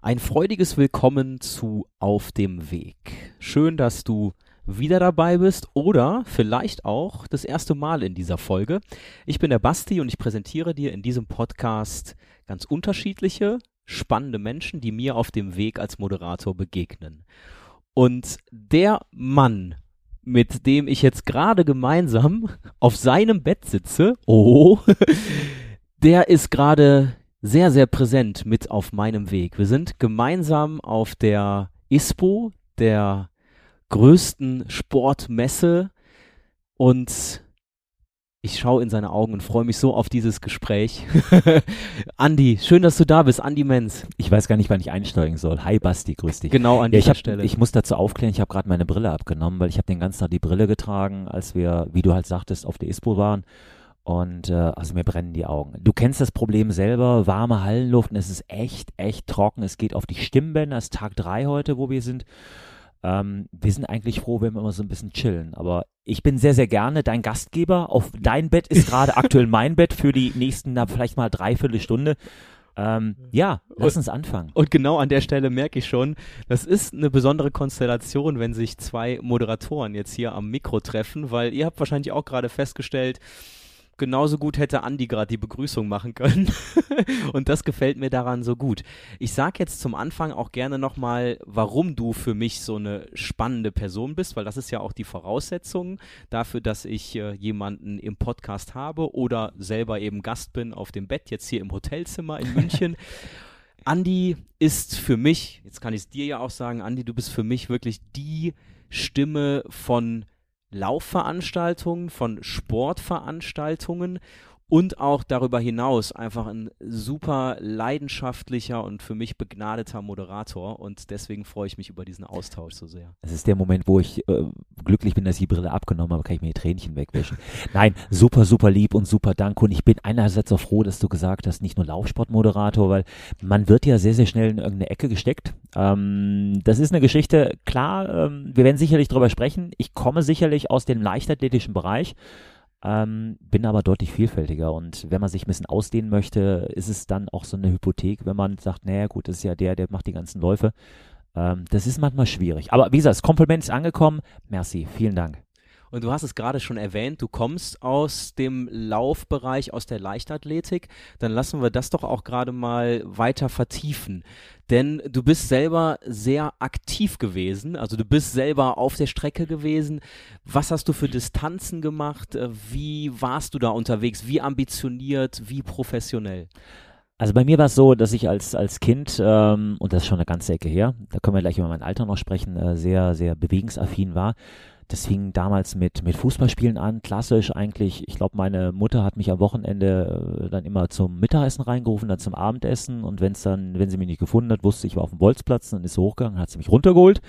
Ein freudiges Willkommen zu Auf dem Weg. Schön, dass du wieder dabei bist oder vielleicht auch das erste Mal in dieser Folge. Ich bin der Basti und ich präsentiere dir in diesem Podcast ganz unterschiedliche, spannende Menschen, die mir auf dem Weg als Moderator begegnen. Und der Mann, mit dem ich jetzt gerade gemeinsam auf seinem Bett sitze, oh, der ist gerade sehr, sehr präsent mit auf meinem Weg. Wir sind gemeinsam auf der ISPO, der größten Sportmesse und ich schaue in seine Augen und freue mich so auf dieses Gespräch. Andi, schön, dass du da bist. Andi Menz. Ich weiß gar nicht, wann ich einsteigen soll. Hi Basti, grüß dich. Genau an ja, dieser hab, Stelle. Ich muss dazu aufklären, ich habe gerade meine Brille abgenommen, weil ich habe den ganzen Tag die Brille getragen, als wir, wie du halt sagtest, auf der ISPO waren. Und äh, also mir brennen die Augen. Du kennst das Problem selber, warme Hallenluft und es ist echt, echt trocken. Es geht auf die Stimmbänder. Es ist Tag drei heute, wo wir sind. Ähm, wir sind eigentlich froh, wenn wir immer so ein bisschen chillen. Aber ich bin sehr, sehr gerne dein Gastgeber. Auf dein Bett ist gerade aktuell mein Bett für die nächsten, na, vielleicht mal dreiviertel Stunde. Ähm, ja, lass uns anfangen. Und genau an der Stelle merke ich schon, das ist eine besondere Konstellation, wenn sich zwei Moderatoren jetzt hier am Mikro treffen, weil ihr habt wahrscheinlich auch gerade festgestellt, genauso gut hätte Andi gerade die Begrüßung machen können. und das gefällt mir daran so gut. Ich sag jetzt zum Anfang auch gerne nochmal, warum du für mich so eine spannende Person bist, weil das ist ja auch die Voraussetzung dafür, dass ich äh, jemanden im Podcast habe oder selber eben Gast bin auf dem Bett, jetzt hier im Hotelzimmer in München. Andi ist für mich, jetzt kann ich es dir ja auch sagen, Andi, du bist für mich wirklich die Stimme von Laufveranstaltungen, von Sportveranstaltungen und auch darüber hinaus einfach ein super leidenschaftlicher und für mich begnadeter Moderator und deswegen freue ich mich über diesen Austausch so sehr. Es ist der Moment, wo ich äh, glücklich bin, dass ich die Brille abgenommen habe, kann ich mir die Tränchen wegwischen. Nein, super, super lieb und super danke und ich bin einerseits auch froh, dass du gesagt hast, nicht nur Laufsportmoderator, weil man wird ja sehr, sehr schnell in irgendeine Ecke gesteckt. Ähm, das ist eine Geschichte, klar, ähm, wir werden sicherlich darüber sprechen. Ich komme sicherlich aus dem leichtathletischen Bereich. Ähm, bin aber deutlich vielfältiger und wenn man sich ein bisschen ausdehnen möchte, ist es dann auch so eine Hypothek, wenn man sagt, naja gut, das ist ja der, der macht die ganzen Läufe. Ähm, das ist manchmal schwierig. Aber wie gesagt, das Kompliment ist angekommen. Merci, vielen Dank. Und du hast es gerade schon erwähnt, du kommst aus dem Laufbereich, aus der Leichtathletik. Dann lassen wir das doch auch gerade mal weiter vertiefen. Denn du bist selber sehr aktiv gewesen, also du bist selber auf der Strecke gewesen. Was hast du für Distanzen gemacht? Wie warst du da unterwegs? Wie ambitioniert? Wie professionell? Also bei mir war es so, dass ich als, als Kind, ähm, und das ist schon eine ganze Ecke her, da können wir gleich über mein Alter noch sprechen, äh, sehr, sehr bewegungsaffin war. Das fing damals mit, mit Fußballspielen an, klassisch eigentlich. Ich glaube, meine Mutter hat mich am Wochenende äh, dann immer zum Mittagessen reingerufen, dann zum Abendessen. Und wenn es dann, wenn sie mich nicht gefunden hat, wusste ich, war auf dem Bolzplatz, dann ist sie hochgegangen, hat sie mich runtergeholt.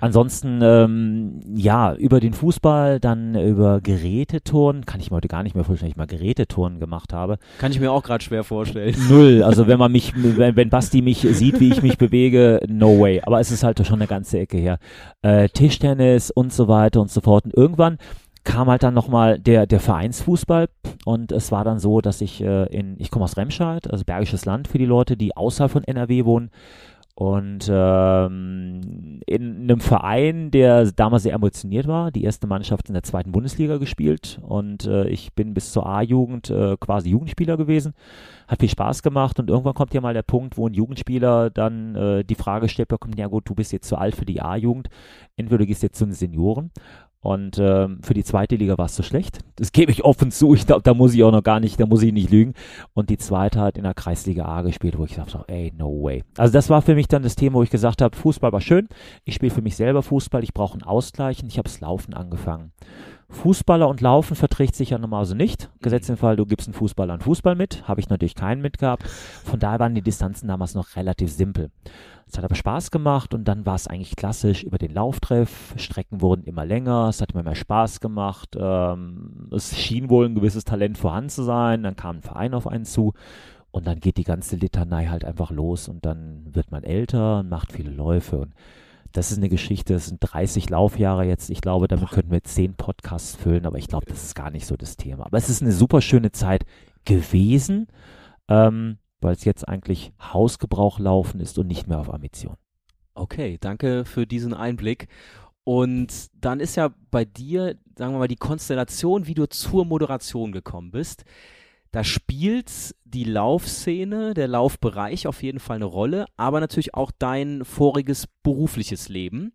Ansonsten, ähm, ja, über den Fußball, dann über Geräteturnen, kann ich mir heute gar nicht mehr vorstellen, ich mal Geräteturnen gemacht habe. Kann ich mir auch gerade schwer vorstellen. Null. Also wenn man mich, wenn, wenn Basti mich sieht, wie ich mich bewege, no way. Aber es ist halt schon eine ganze Ecke her. Äh, Tischtennis und so weiter weiter und so fort. Und irgendwann kam halt dann nochmal der, der Vereinsfußball und es war dann so, dass ich äh, in, ich komme aus Remscheid, also Bergisches Land für die Leute, die außerhalb von NRW wohnen und ähm, in einem Verein, der damals sehr emotioniert war, die erste Mannschaft in der zweiten Bundesliga gespielt. Und äh, ich bin bis zur A-Jugend äh, quasi Jugendspieler gewesen, hat viel Spaß gemacht. Und irgendwann kommt ja mal der Punkt, wo ein Jugendspieler dann äh, die Frage stellt bekommt, ja gut, du bist jetzt zu alt für die A-Jugend, entweder du gehst jetzt zu den Senioren und ähm, für die zweite Liga war es zu schlecht. Das gebe ich offen zu. Ich glaube, da muss ich auch noch gar nicht, da muss ich nicht lügen. Und die zweite hat in der Kreisliga A gespielt, wo ich dachte, ey, no way. Also das war für mich dann das Thema, wo ich gesagt habe, Fußball war schön. Ich spiele für mich selber Fußball. Ich brauche einen Ausgleich und ich habe das Laufen angefangen. Fußballer und Laufen verträgt sich ja normalerweise nicht. Gesetzt im Fall, du gibst einen Fußballer einen Fußball mit. Habe ich natürlich keinen mitgehabt. Von daher waren die Distanzen damals noch relativ simpel. Es hat aber Spaß gemacht und dann war es eigentlich klassisch über den Lauftreff. Strecken wurden immer länger, es hat immer mehr Spaß gemacht. Ähm, es schien wohl ein gewisses Talent vorhanden zu sein. Dann kam ein Verein auf einen zu und dann geht die ganze Litanei halt einfach los und dann wird man älter und macht viele Läufe und das ist eine Geschichte, das sind 30 Laufjahre jetzt. Ich glaube, damit könnten wir 10 Podcasts füllen, aber ich glaube, das ist gar nicht so das Thema. Aber es ist eine super schöne Zeit gewesen. Ähm, weil es jetzt eigentlich Hausgebrauch laufen ist und nicht mehr auf Ambition. Okay, danke für diesen Einblick. Und dann ist ja bei dir, sagen wir mal, die Konstellation, wie du zur Moderation gekommen bist. Da spielt die Laufszene, der Laufbereich auf jeden Fall eine Rolle, aber natürlich auch dein voriges berufliches Leben.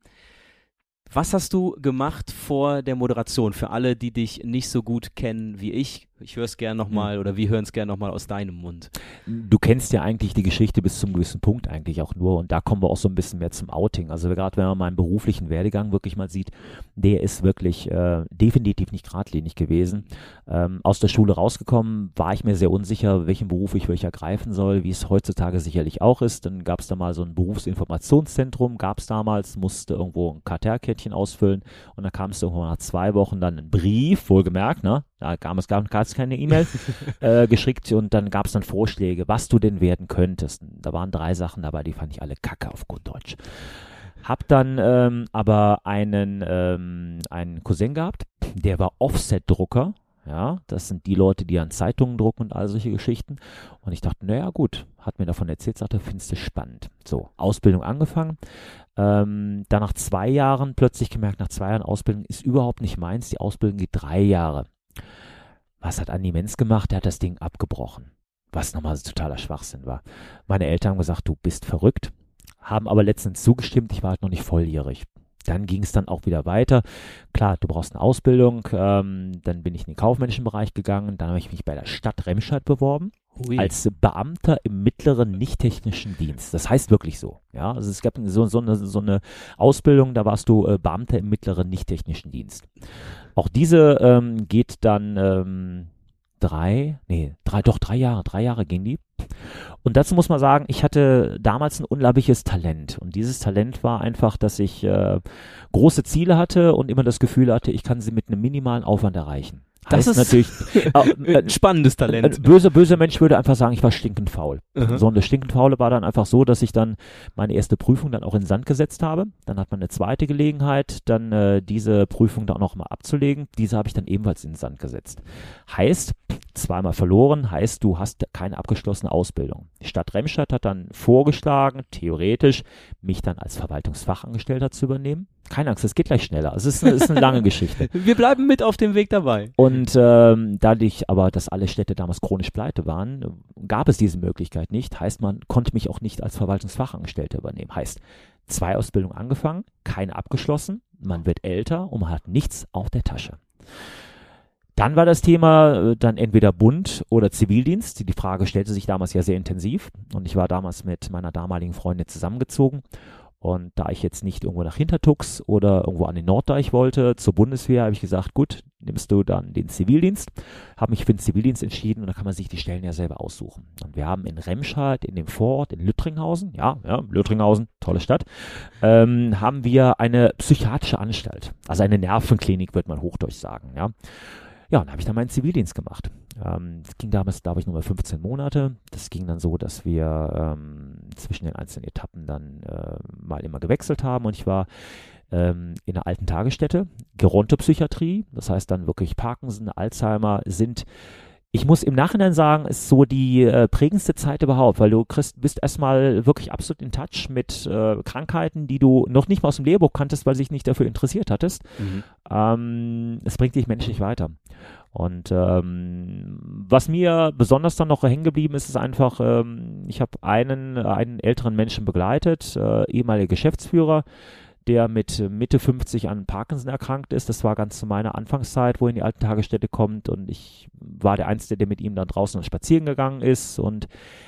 Was hast du gemacht vor der Moderation für alle, die dich nicht so gut kennen wie ich? Ich höre es gerne nochmal mhm. oder wir hören es gerne nochmal aus deinem Mund. Du kennst ja eigentlich die Geschichte bis zum gewissen Punkt eigentlich auch nur und da kommen wir auch so ein bisschen mehr zum Outing. Also gerade wenn man meinen beruflichen Werdegang wirklich mal sieht, der ist wirklich äh, definitiv nicht geradlinig gewesen. Ähm, aus der Schule rausgekommen war ich mir sehr unsicher, welchen Beruf ich welcher ergreifen soll, wie es heutzutage sicherlich auch ist. Dann gab es da mal so ein Berufsinformationszentrum, gab es damals, musste irgendwo ein Kartellkettchen ausfüllen und dann kam es irgendwo nach zwei Wochen dann ein Brief, wohlgemerkt, ne? Da gab es gar, gar keine E-Mail äh, geschickt und dann gab es dann Vorschläge, was du denn werden könntest. Da waren drei Sachen dabei, die fand ich alle kacke auf gut Deutsch. Hab dann ähm, aber einen, ähm, einen Cousin gehabt, der war Offset-Drucker. Ja, das sind die Leute, die an Zeitungen drucken und all solche Geschichten. Und ich dachte, naja, gut, hat mir davon erzählt, sagte, findest du spannend. So, Ausbildung angefangen. Ähm, dann nach zwei Jahren plötzlich gemerkt, nach zwei Jahren Ausbildung ist überhaupt nicht meins. Die Ausbildung geht drei Jahre. Was hat Andi Menz gemacht? Der hat das Ding abgebrochen. Was nochmal totaler Schwachsinn war. Meine Eltern haben gesagt, du bist verrückt, haben aber letztens zugestimmt, ich war halt noch nicht volljährig. Dann ging es dann auch wieder weiter. Klar, du brauchst eine Ausbildung. Ähm, dann bin ich in den kaufmännischen Bereich gegangen. Dann habe ich mich bei der Stadt Remscheid beworben. Ui. Als Beamter im mittleren nicht-technischen Dienst. Das heißt wirklich so. Ja, also es gab so, so, eine, so eine Ausbildung, da warst du äh, Beamter im mittleren nicht-technischen Dienst. Auch diese ähm, geht dann ähm, drei, nee, drei, doch drei Jahre, drei Jahre ging die. Und dazu muss man sagen, ich hatte damals ein unglaubliches Talent. Und dieses Talent war einfach, dass ich äh, große Ziele hatte und immer das Gefühl hatte, ich kann sie mit einem minimalen Aufwand erreichen. Das ist natürlich äh, ein spannendes Talent. Ein böser, böser Mensch würde einfach sagen, ich war stinkend faul. Mhm. So, und das stinkend faule war dann einfach so, dass ich dann meine erste Prüfung dann auch in Sand gesetzt habe. Dann hat man eine zweite Gelegenheit, dann äh, diese Prüfung dann auch nochmal abzulegen. Diese habe ich dann ebenfalls in Sand gesetzt. Heißt, zweimal verloren, heißt, du hast keine abgeschlossene Ausbildung. Die Stadt Remstadt hat dann vorgeschlagen, theoretisch, mich dann als Verwaltungsfachangestellter zu übernehmen. Keine Angst, es geht gleich schneller. Es ist, ist eine lange Geschichte. Wir bleiben mit auf dem Weg dabei. Und ähm, dadurch aber, dass alle Städte damals chronisch pleite waren, gab es diese Möglichkeit nicht. Heißt, man konnte mich auch nicht als Verwaltungsfachangestellter übernehmen. Heißt, zwei Ausbildungen angefangen, keine abgeschlossen, man wird älter und man hat nichts auf der Tasche. Dann war das Thema äh, dann entweder Bund oder Zivildienst. Die Frage stellte sich damals ja sehr intensiv und ich war damals mit meiner damaligen Freundin zusammengezogen und da ich jetzt nicht irgendwo nach Hintertux oder irgendwo an den Norddeich wollte, zur Bundeswehr, habe ich gesagt, gut, nimmst du dann den Zivildienst. Habe mich für den Zivildienst entschieden und da kann man sich die Stellen ja selber aussuchen. Und wir haben in Remscheid, in dem Vorort, in Lüttringhausen, ja, ja, Lüttringhausen, tolle Stadt, ähm, haben wir eine psychiatrische Anstalt. Also eine Nervenklinik, wird man hochdeutsch sagen, ja. Ja, und habe ich dann meinen Zivildienst gemacht. Ähm, das ging damals, glaube ich, nur mal 15 Monate. Das ging dann so, dass wir ähm, zwischen den einzelnen Etappen dann äh, mal immer gewechselt haben und ich war ähm, in einer alten Tagesstätte, Gerontopsychiatrie, das heißt dann wirklich Parkinson, Alzheimer sind ich muss im Nachhinein sagen, ist so die äh, prägendste Zeit überhaupt, weil du kriegst, bist erstmal wirklich absolut in Touch mit äh, Krankheiten, die du noch nicht mal aus dem Lehrbuch kanntest, weil du dich nicht dafür interessiert hattest. Mhm. Ähm, es bringt dich menschlich weiter. Und ähm, was mir besonders dann noch hängen geblieben ist, ist einfach, ähm, ich habe einen, einen älteren Menschen begleitet, äh, ehemaliger Geschäftsführer, der mit Mitte 50 an Parkinson erkrankt ist. Das war ganz zu meiner Anfangszeit, wo er in die alten Tagesstätte kommt und ich war der Einzige, der mit ihm dann draußen spazieren gegangen ist und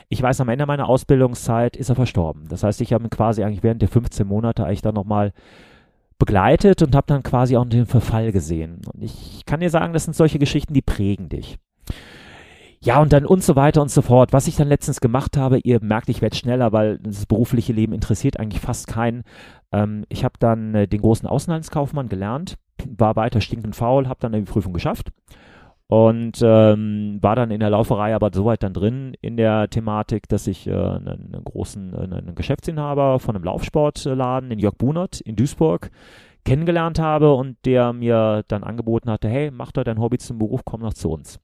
ich weiß, am Ende meiner Ausbildungszeit ist er verstorben. Das heißt, ich habe ihn quasi eigentlich während der 15 Monate eigentlich dann nochmal begleitet und habe dann quasi auch den Verfall gesehen. Und ich kann dir sagen, das sind solche Geschichten, die prägen dich. Ja, und dann und so weiter und so fort. Was ich dann letztens gemacht habe, ihr merkt, ich werde schneller, weil das berufliche Leben interessiert eigentlich fast keinen. Ähm, ich habe dann äh, den großen Außenhandelskaufmann gelernt, war weiter stinkend faul, habe dann die Prüfung geschafft und ähm, war dann in der Lauferei aber soweit dann drin in der Thematik, dass ich äh, einen, einen, großen äh, einen Geschäftsinhaber von einem Laufsportladen, den Jörg Bunert in Duisburg, kennengelernt habe und der mir dann angeboten hatte, hey, mach doch dein Hobby zum Beruf, komm noch zu uns.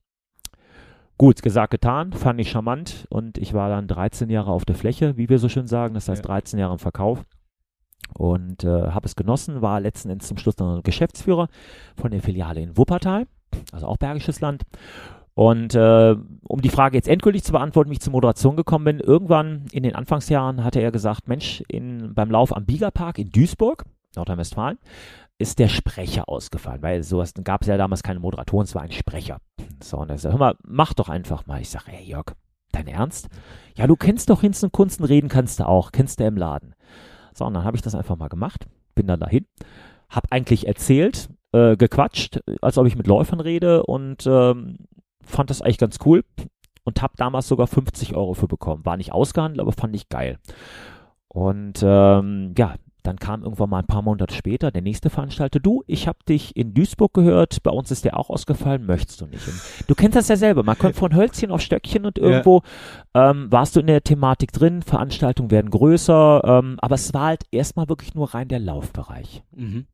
Gut, gesagt, getan, fand ich charmant und ich war dann 13 Jahre auf der Fläche, wie wir so schön sagen, das heißt 13 Jahre im Verkauf und äh, habe es genossen, war letzten Endes zum Schluss dann Geschäftsführer von der Filiale in Wuppertal, also auch Bergisches Land. Und äh, um die Frage jetzt endgültig zu beantworten, wie ich zur Moderation gekommen bin, irgendwann in den Anfangsjahren hatte er gesagt, Mensch, in, beim Lauf am Biegerpark in Duisburg, Nordrhein-Westfalen, ist der Sprecher ausgefallen, weil sowas gab es ja damals keine Moderatoren, es war ein Sprecher. So, und er sagt, hör mal, mach doch einfach mal. Ich sage, hey Jörg, dein Ernst? Ja, du kennst doch Hinz und Kunsten, reden kannst du auch, kennst du im Laden. So, und dann habe ich das einfach mal gemacht, bin dann dahin, habe eigentlich erzählt, äh, gequatscht, als ob ich mit Läufern rede und ähm, fand das eigentlich ganz cool und habe damals sogar 50 Euro für bekommen. War nicht ausgehandelt, aber fand ich geil. Und ähm, ja, dann kam irgendwann mal ein paar Monate später der nächste Veranstalter. Du, ich habe dich in Duisburg gehört, bei uns ist der auch ausgefallen, möchtest du nicht? Und du kennst das ja selber, man kommt von Hölzchen auf Stöckchen und irgendwo ja. ähm, warst du in der Thematik drin, Veranstaltungen werden größer, ähm, aber es war halt erstmal wirklich nur rein der Laufbereich. Mhm.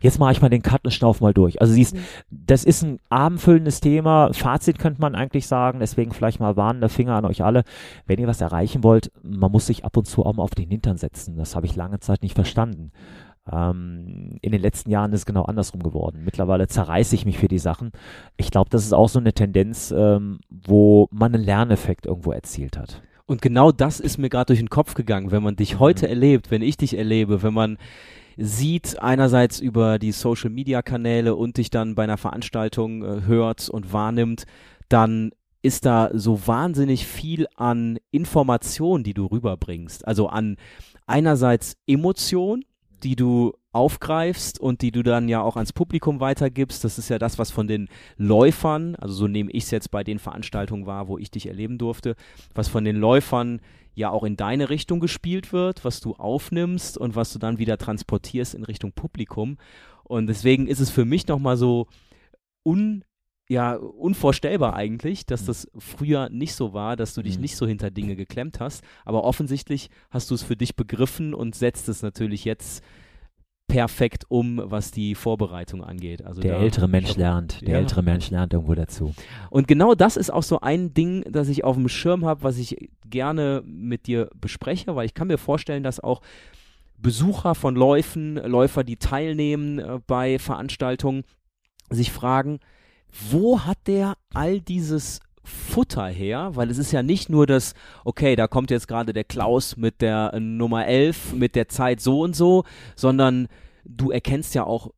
Jetzt mache ich mal den Cut und schnauf mal durch. Also siehst, mhm. das ist ein abendfüllendes Thema. Fazit könnte man eigentlich sagen, deswegen vielleicht mal warnender Finger an euch alle. Wenn ihr was erreichen wollt, man muss sich ab und zu auch mal auf den Hintern setzen. Das habe ich lange Zeit nicht verstanden. Ähm, in den letzten Jahren ist es genau andersrum geworden. Mittlerweile zerreiße ich mich für die Sachen. Ich glaube, das ist auch so eine Tendenz, ähm, wo man einen Lerneffekt irgendwo erzielt hat. Und genau das ist mir gerade durch den Kopf gegangen, wenn man dich heute mhm. erlebt, wenn ich dich erlebe, wenn man sieht, einerseits über die Social Media Kanäle und dich dann bei einer Veranstaltung äh, hört und wahrnimmt, dann ist da so wahnsinnig viel an Information, die du rüberbringst. Also an einerseits Emotion, die du aufgreifst und die du dann ja auch ans Publikum weitergibst. Das ist ja das, was von den Läufern, also so nehme ich es jetzt bei den Veranstaltungen wahr, wo ich dich erleben durfte, was von den Läufern ja auch in deine Richtung gespielt wird, was du aufnimmst und was du dann wieder transportierst in Richtung Publikum. Und deswegen ist es für mich nochmal so un, ja, unvorstellbar eigentlich, dass mhm. das früher nicht so war, dass du dich mhm. nicht so hinter Dinge geklemmt hast. Aber offensichtlich hast du es für dich begriffen und setzt es natürlich jetzt perfekt um, was die Vorbereitung angeht. Also der ältere Mensch glaub, lernt, der ja. ältere Mensch lernt irgendwo dazu. Und genau das ist auch so ein Ding, das ich auf dem Schirm habe, was ich gerne mit dir bespreche, weil ich kann mir vorstellen, dass auch Besucher von Läufen, Läufer, die teilnehmen äh, bei Veranstaltungen, sich fragen, wo hat der all dieses Futter her, weil es ist ja nicht nur das, okay, da kommt jetzt gerade der Klaus mit der äh, Nummer 11, mit der Zeit so und so, sondern du erkennst ja auch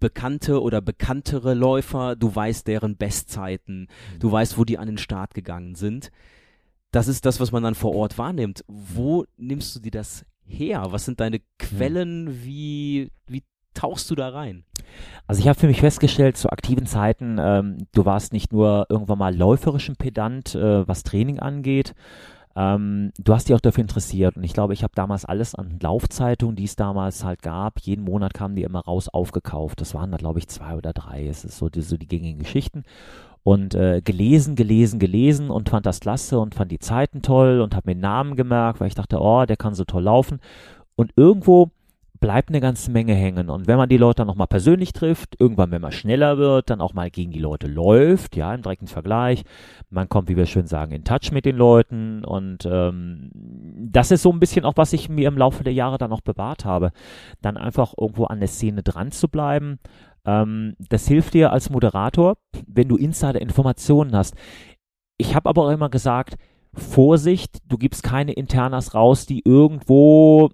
bekannte oder bekanntere Läufer, du weißt deren Bestzeiten, du weißt, wo die an den Start gegangen sind. Das ist das, was man dann vor Ort wahrnimmt. Wo nimmst du dir das her? Was sind deine Quellen? Wie, wie tauchst du da rein? Also ich habe für mich festgestellt, zu aktiven Zeiten, ähm, du warst nicht nur irgendwann mal läuferischen Pedant, äh, was Training angeht, ähm, du hast dich auch dafür interessiert und ich glaube, ich habe damals alles an Laufzeitungen, die es damals halt gab, jeden Monat kamen die immer raus, aufgekauft. Das waren da, glaube ich, zwei oder drei. Es ist so die, so die gängigen Geschichten. Und äh, gelesen, gelesen, gelesen und fand das klasse und fand die Zeiten toll und habe mir Namen gemerkt, weil ich dachte, oh, der kann so toll laufen. Und irgendwo bleibt eine ganze Menge hängen. Und wenn man die Leute dann nochmal persönlich trifft, irgendwann, wenn man schneller wird, dann auch mal gegen die Leute läuft, ja, im direkten Vergleich. Man kommt, wie wir schön sagen, in Touch mit den Leuten. Und ähm, das ist so ein bisschen auch, was ich mir im Laufe der Jahre dann auch bewahrt habe. Dann einfach irgendwo an der Szene dran zu bleiben. Ähm, das hilft dir als Moderator, wenn du Insider-Informationen hast. Ich habe aber auch immer gesagt, Vorsicht, du gibst keine Internas raus, die irgendwo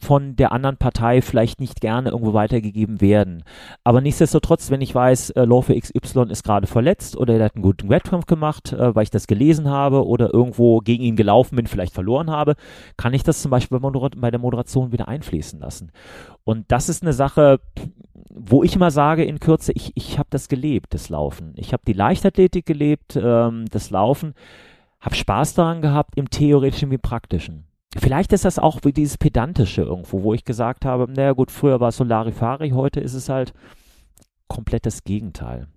von der anderen Partei vielleicht nicht gerne irgendwo weitergegeben werden. Aber nichtsdestotrotz, wenn ich weiß, äh, Läufer XY ist gerade verletzt oder er hat einen guten Wettkampf gemacht, äh, weil ich das gelesen habe oder irgendwo gegen ihn gelaufen bin, vielleicht verloren habe, kann ich das zum Beispiel bei der Moderation wieder einfließen lassen. Und das ist eine Sache, wo ich immer sage in Kürze, ich, ich habe das gelebt, das Laufen. Ich habe die Leichtathletik gelebt, ähm, das Laufen habe Spaß daran gehabt, im theoretischen wie im praktischen. Vielleicht ist das auch wie dieses Pedantische irgendwo, wo ich gesagt habe, naja gut, früher war es Solarifari, heute ist es halt komplett das Gegenteil.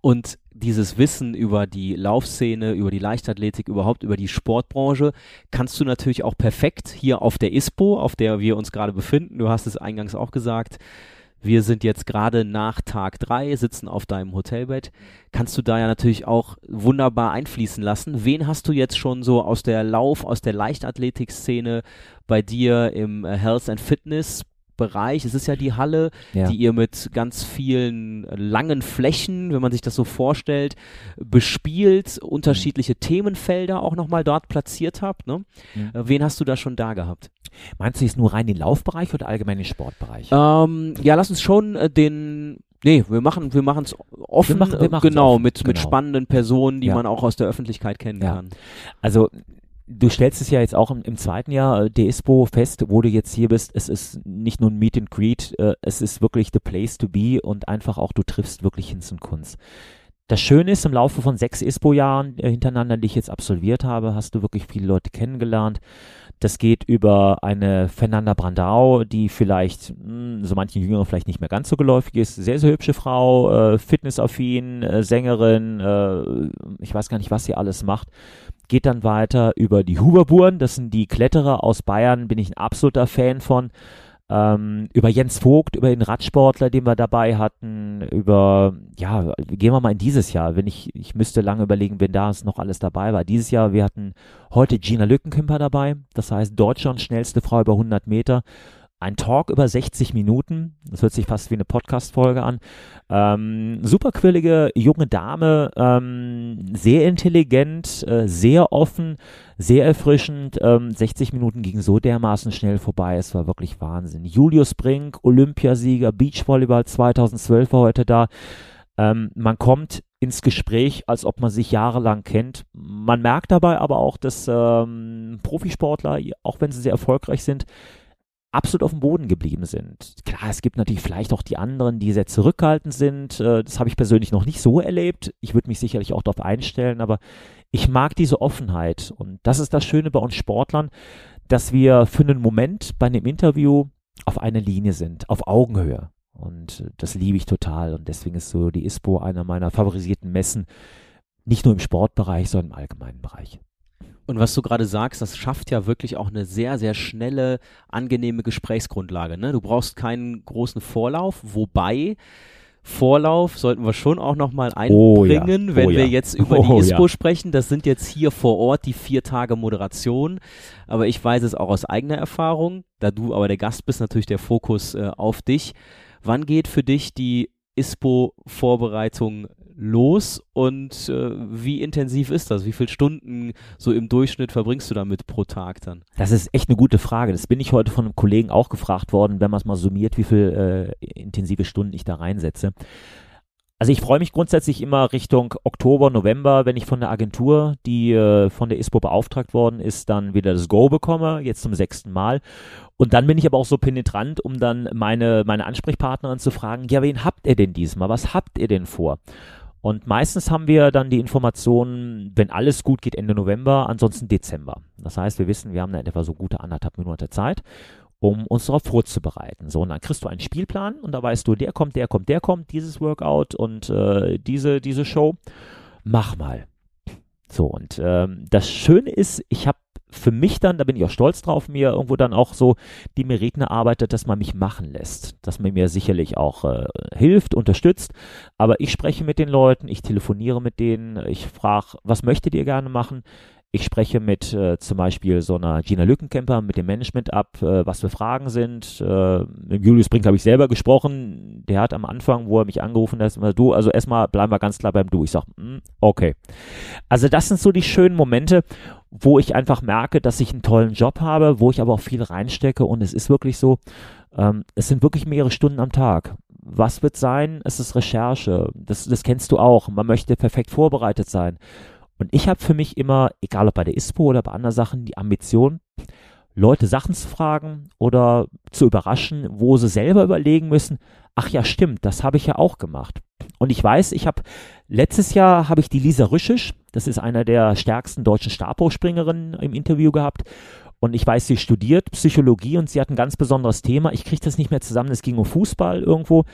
Und dieses Wissen über die Laufszene, über die Leichtathletik, überhaupt über die Sportbranche, kannst du natürlich auch perfekt hier auf der ISPO, auf der wir uns gerade befinden, du hast es eingangs auch gesagt, wir sind jetzt gerade nach Tag drei, sitzen auf deinem Hotelbett, kannst du da ja natürlich auch wunderbar einfließen lassen. Wen hast du jetzt schon so aus der Lauf, aus der Leichtathletik-Szene bei dir im äh, Health and Fitness Bereich. Es ist ja die Halle, ja. die ihr mit ganz vielen langen Flächen, wenn man sich das so vorstellt, bespielt, unterschiedliche mhm. Themenfelder auch nochmal dort platziert habt. Ne? Mhm. Wen hast du da schon da gehabt? Meinst du jetzt nur rein den Laufbereich oder allgemein den Sportbereich? Ähm, ja, lass uns schon äh, den Nee, wir machen wir machen es offen, wir machen, wir genau, offen. mit genau. mit spannenden Personen, die ja. man auch aus der Öffentlichkeit kennen ja. kann. Also Du stellst es ja jetzt auch im, im zweiten Jahr äh, DESPO fest, wo du jetzt hier bist. Es ist nicht nur ein Meet and Greet, äh, es ist wirklich the place to be und einfach auch, du triffst wirklich Hinz und Kunst. Das Schöne ist, im Laufe von sechs ISPO-Jahren äh, hintereinander, die ich jetzt absolviert habe, hast du wirklich viele Leute kennengelernt. Das geht über eine Fernanda Brandau, die vielleicht, mh, hm, so manchen Jüngeren vielleicht nicht mehr ganz so geläufig ist. Sehr, sehr hübsche Frau, äh, fitnessaffin, äh, Sängerin, äh, ich weiß gar nicht, was sie alles macht geht dann weiter über die Huberburen, das sind die Kletterer aus Bayern, bin ich ein absoluter Fan von. Ähm, über Jens Vogt, über den Radsportler, den wir dabei hatten, über, ja, gehen wir mal in dieses Jahr, wenn ich, ich müsste lange überlegen, wenn da noch alles dabei war. Dieses Jahr, wir hatten heute Gina Lückenkümper dabei, das heißt Deutschlands schnellste Frau über 100 Meter ein Talk über 60 Minuten. Das hört sich fast wie eine Podcast-Folge an. Ähm, superquirlige junge Dame, ähm, sehr intelligent, äh, sehr offen, sehr erfrischend. Ähm, 60 Minuten ging so dermaßen schnell vorbei. Es war wirklich Wahnsinn. Julius Brink, Olympiasieger, Beachvolleyball 2012 war heute da. Ähm, man kommt ins Gespräch, als ob man sich jahrelang kennt. Man merkt dabei aber auch, dass ähm, Profisportler, auch wenn sie sehr erfolgreich sind, absolut auf dem Boden geblieben sind. Klar, es gibt natürlich vielleicht auch die anderen, die sehr zurückhaltend sind. Äh, das habe ich persönlich noch nicht so erlebt. Ich würde mich sicherlich auch darauf einstellen, aber ich mag diese Offenheit. Und das ist das Schöne bei uns Sportlern, dass wir für einen Moment bei einem Interview auf einer Linie sind, auf Augenhöhe. Und das liebe ich total. Und deswegen ist so die ISPO einer meiner favorisierten Messen, nicht nur im Sportbereich, sondern im allgemeinen Bereich. Und was du gerade sagst, das schafft ja wirklich auch eine sehr, sehr schnelle, angenehme Gesprächsgrundlage. Ne? Du brauchst keinen großen Vorlauf, wobei Vorlauf sollten wir schon auch nochmal einbringen, oh ja. oh wenn ja. wir jetzt über oh die ISPO ja. sprechen. Das sind jetzt hier vor Ort die vier Tage Moderation. Aber ich weiß es auch aus eigener Erfahrung, da du aber der Gast bist, natürlich der Fokus äh, auf dich. Wann geht für dich die ISPO-Vorbereitung los und äh, wie intensiv ist das? Wie viele Stunden so im Durchschnitt verbringst du damit pro Tag dann? Das ist echt eine gute Frage. Das bin ich heute von einem Kollegen auch gefragt worden, wenn man es mal summiert, wie viele äh, intensive Stunden ich da reinsetze. Also ich freue mich grundsätzlich immer Richtung Oktober, November, wenn ich von der Agentur, die äh, von der ISPO beauftragt worden ist, dann wieder das Go bekomme, jetzt zum sechsten Mal. Und dann bin ich aber auch so penetrant, um dann meine, meine Ansprechpartnerin zu fragen, ja, wen habt ihr denn diesmal? Was habt ihr denn vor? Und meistens haben wir dann die Informationen, wenn alles gut geht, Ende November, ansonsten Dezember. Das heißt, wir wissen, wir haben da etwa so gute anderthalb Monate Zeit, um uns darauf vorzubereiten. So, und dann kriegst du einen Spielplan und da weißt du, der kommt, der kommt, der kommt, dieses Workout und äh, diese, diese Show. Mach mal. So, und ähm, das Schöne ist, ich habe für mich dann, da bin ich auch stolz drauf, mir irgendwo dann auch so die Meriten erarbeitet, dass man mich machen lässt, dass man mir sicherlich auch äh, hilft, unterstützt, aber ich spreche mit den Leuten, ich telefoniere mit denen, ich frage, was möchtet ihr gerne machen? Ich spreche mit äh, zum Beispiel so einer Gina Lückenkämper mit dem Management ab, äh, was für Fragen sind. Äh, mit Julius Brink habe ich selber gesprochen. Der hat am Anfang, wo er mich angerufen hat, immer du, also erstmal bleiben wir ganz klar beim Du. Ich sage, mm, okay. Also das sind so die schönen Momente, wo ich einfach merke, dass ich einen tollen Job habe, wo ich aber auch viel reinstecke und es ist wirklich so, ähm, es sind wirklich mehrere Stunden am Tag. Was wird sein? Es ist Recherche. Das, das kennst du auch. Man möchte perfekt vorbereitet sein. Und ich habe für mich immer, egal ob bei der ISPO oder bei anderen Sachen, die Ambition, Leute Sachen zu fragen oder zu überraschen, wo sie selber überlegen müssen, ach ja, stimmt, das habe ich ja auch gemacht. Und ich weiß, ich habe letztes Jahr habe ich die Lisa Rüschisch, das ist einer der stärksten deutschen Stabhochspringerinnen im Interview gehabt. Und ich weiß, sie studiert Psychologie und sie hat ein ganz besonderes Thema. Ich kriege das nicht mehr zusammen. Es ging um Fußball irgendwo.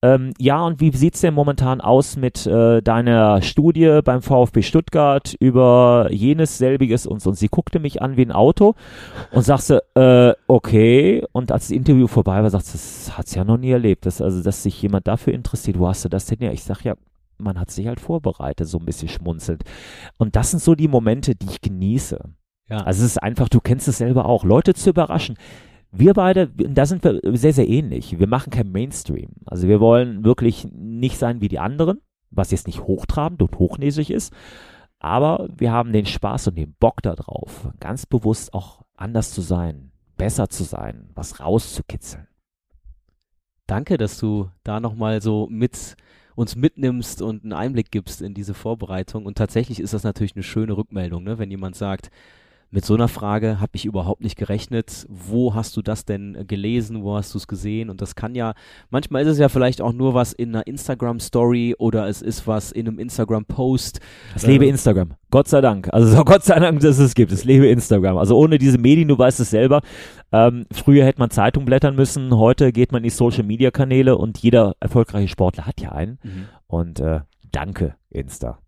Ähm, ja, und wie sieht es denn momentan aus mit äh, deiner Studie beim VfB Stuttgart über jenes, selbiges und so? Und sie guckte mich an wie ein Auto und sagte, äh, okay. Und als das Interview vorbei war, sagt sie, das hat sie ja noch nie erlebt. Dass, also, dass sich jemand dafür interessiert. Wo hast du das denn ja? Ich sage, ja, man hat sich halt vorbereitet, so ein bisschen schmunzelt. Und das sind so die Momente, die ich genieße. Ja. Also es ist einfach, du kennst es selber auch, Leute zu überraschen. Wir beide, da sind wir sehr, sehr ähnlich. Wir machen kein Mainstream. Also wir wollen wirklich nicht sein wie die anderen, was jetzt nicht hochtrabend und hochnäsig ist. Aber wir haben den Spaß und den Bock darauf, ganz bewusst auch anders zu sein, besser zu sein, was rauszukitzeln. Danke, dass du da nochmal so mit uns mitnimmst und einen Einblick gibst in diese Vorbereitung. Und tatsächlich ist das natürlich eine schöne Rückmeldung, ne? wenn jemand sagt, mit so einer Frage habe ich überhaupt nicht gerechnet. Wo hast du das denn gelesen? Wo hast du es gesehen? Und das kann ja, manchmal ist es ja vielleicht auch nur was in einer Instagram-Story oder es ist was in einem Instagram-Post. Es lebe äh, Instagram. Gott sei Dank. Also Gott sei Dank, dass es gibt. Es lebe Instagram. Also ohne diese Medien, du weißt es selber. Ähm, früher hätte man Zeitung blättern müssen. Heute geht man in die Social-Media-Kanäle und jeder erfolgreiche Sportler hat ja einen. Mhm. Und äh, danke, Insta.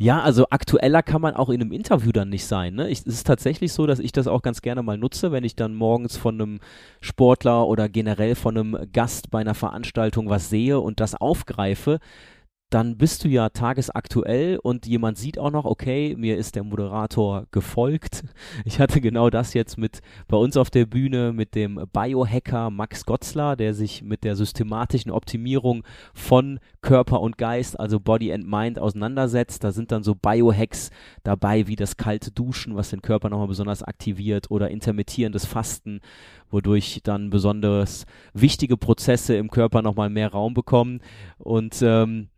Ja, also aktueller kann man auch in einem Interview dann nicht sein. Ne? Ich, es ist tatsächlich so, dass ich das auch ganz gerne mal nutze, wenn ich dann morgens von einem Sportler oder generell von einem Gast bei einer Veranstaltung was sehe und das aufgreife dann bist du ja tagesaktuell und jemand sieht auch noch, okay, mir ist der Moderator gefolgt. Ich hatte genau das jetzt mit bei uns auf der Bühne mit dem Biohacker Max Gotzler, der sich mit der systematischen Optimierung von Körper und Geist, also Body and Mind, auseinandersetzt. Da sind dann so Biohacks dabei, wie das kalte Duschen, was den Körper nochmal besonders aktiviert, oder intermittierendes Fasten, wodurch dann besonders wichtige Prozesse im Körper nochmal mehr Raum bekommen. Und ähm,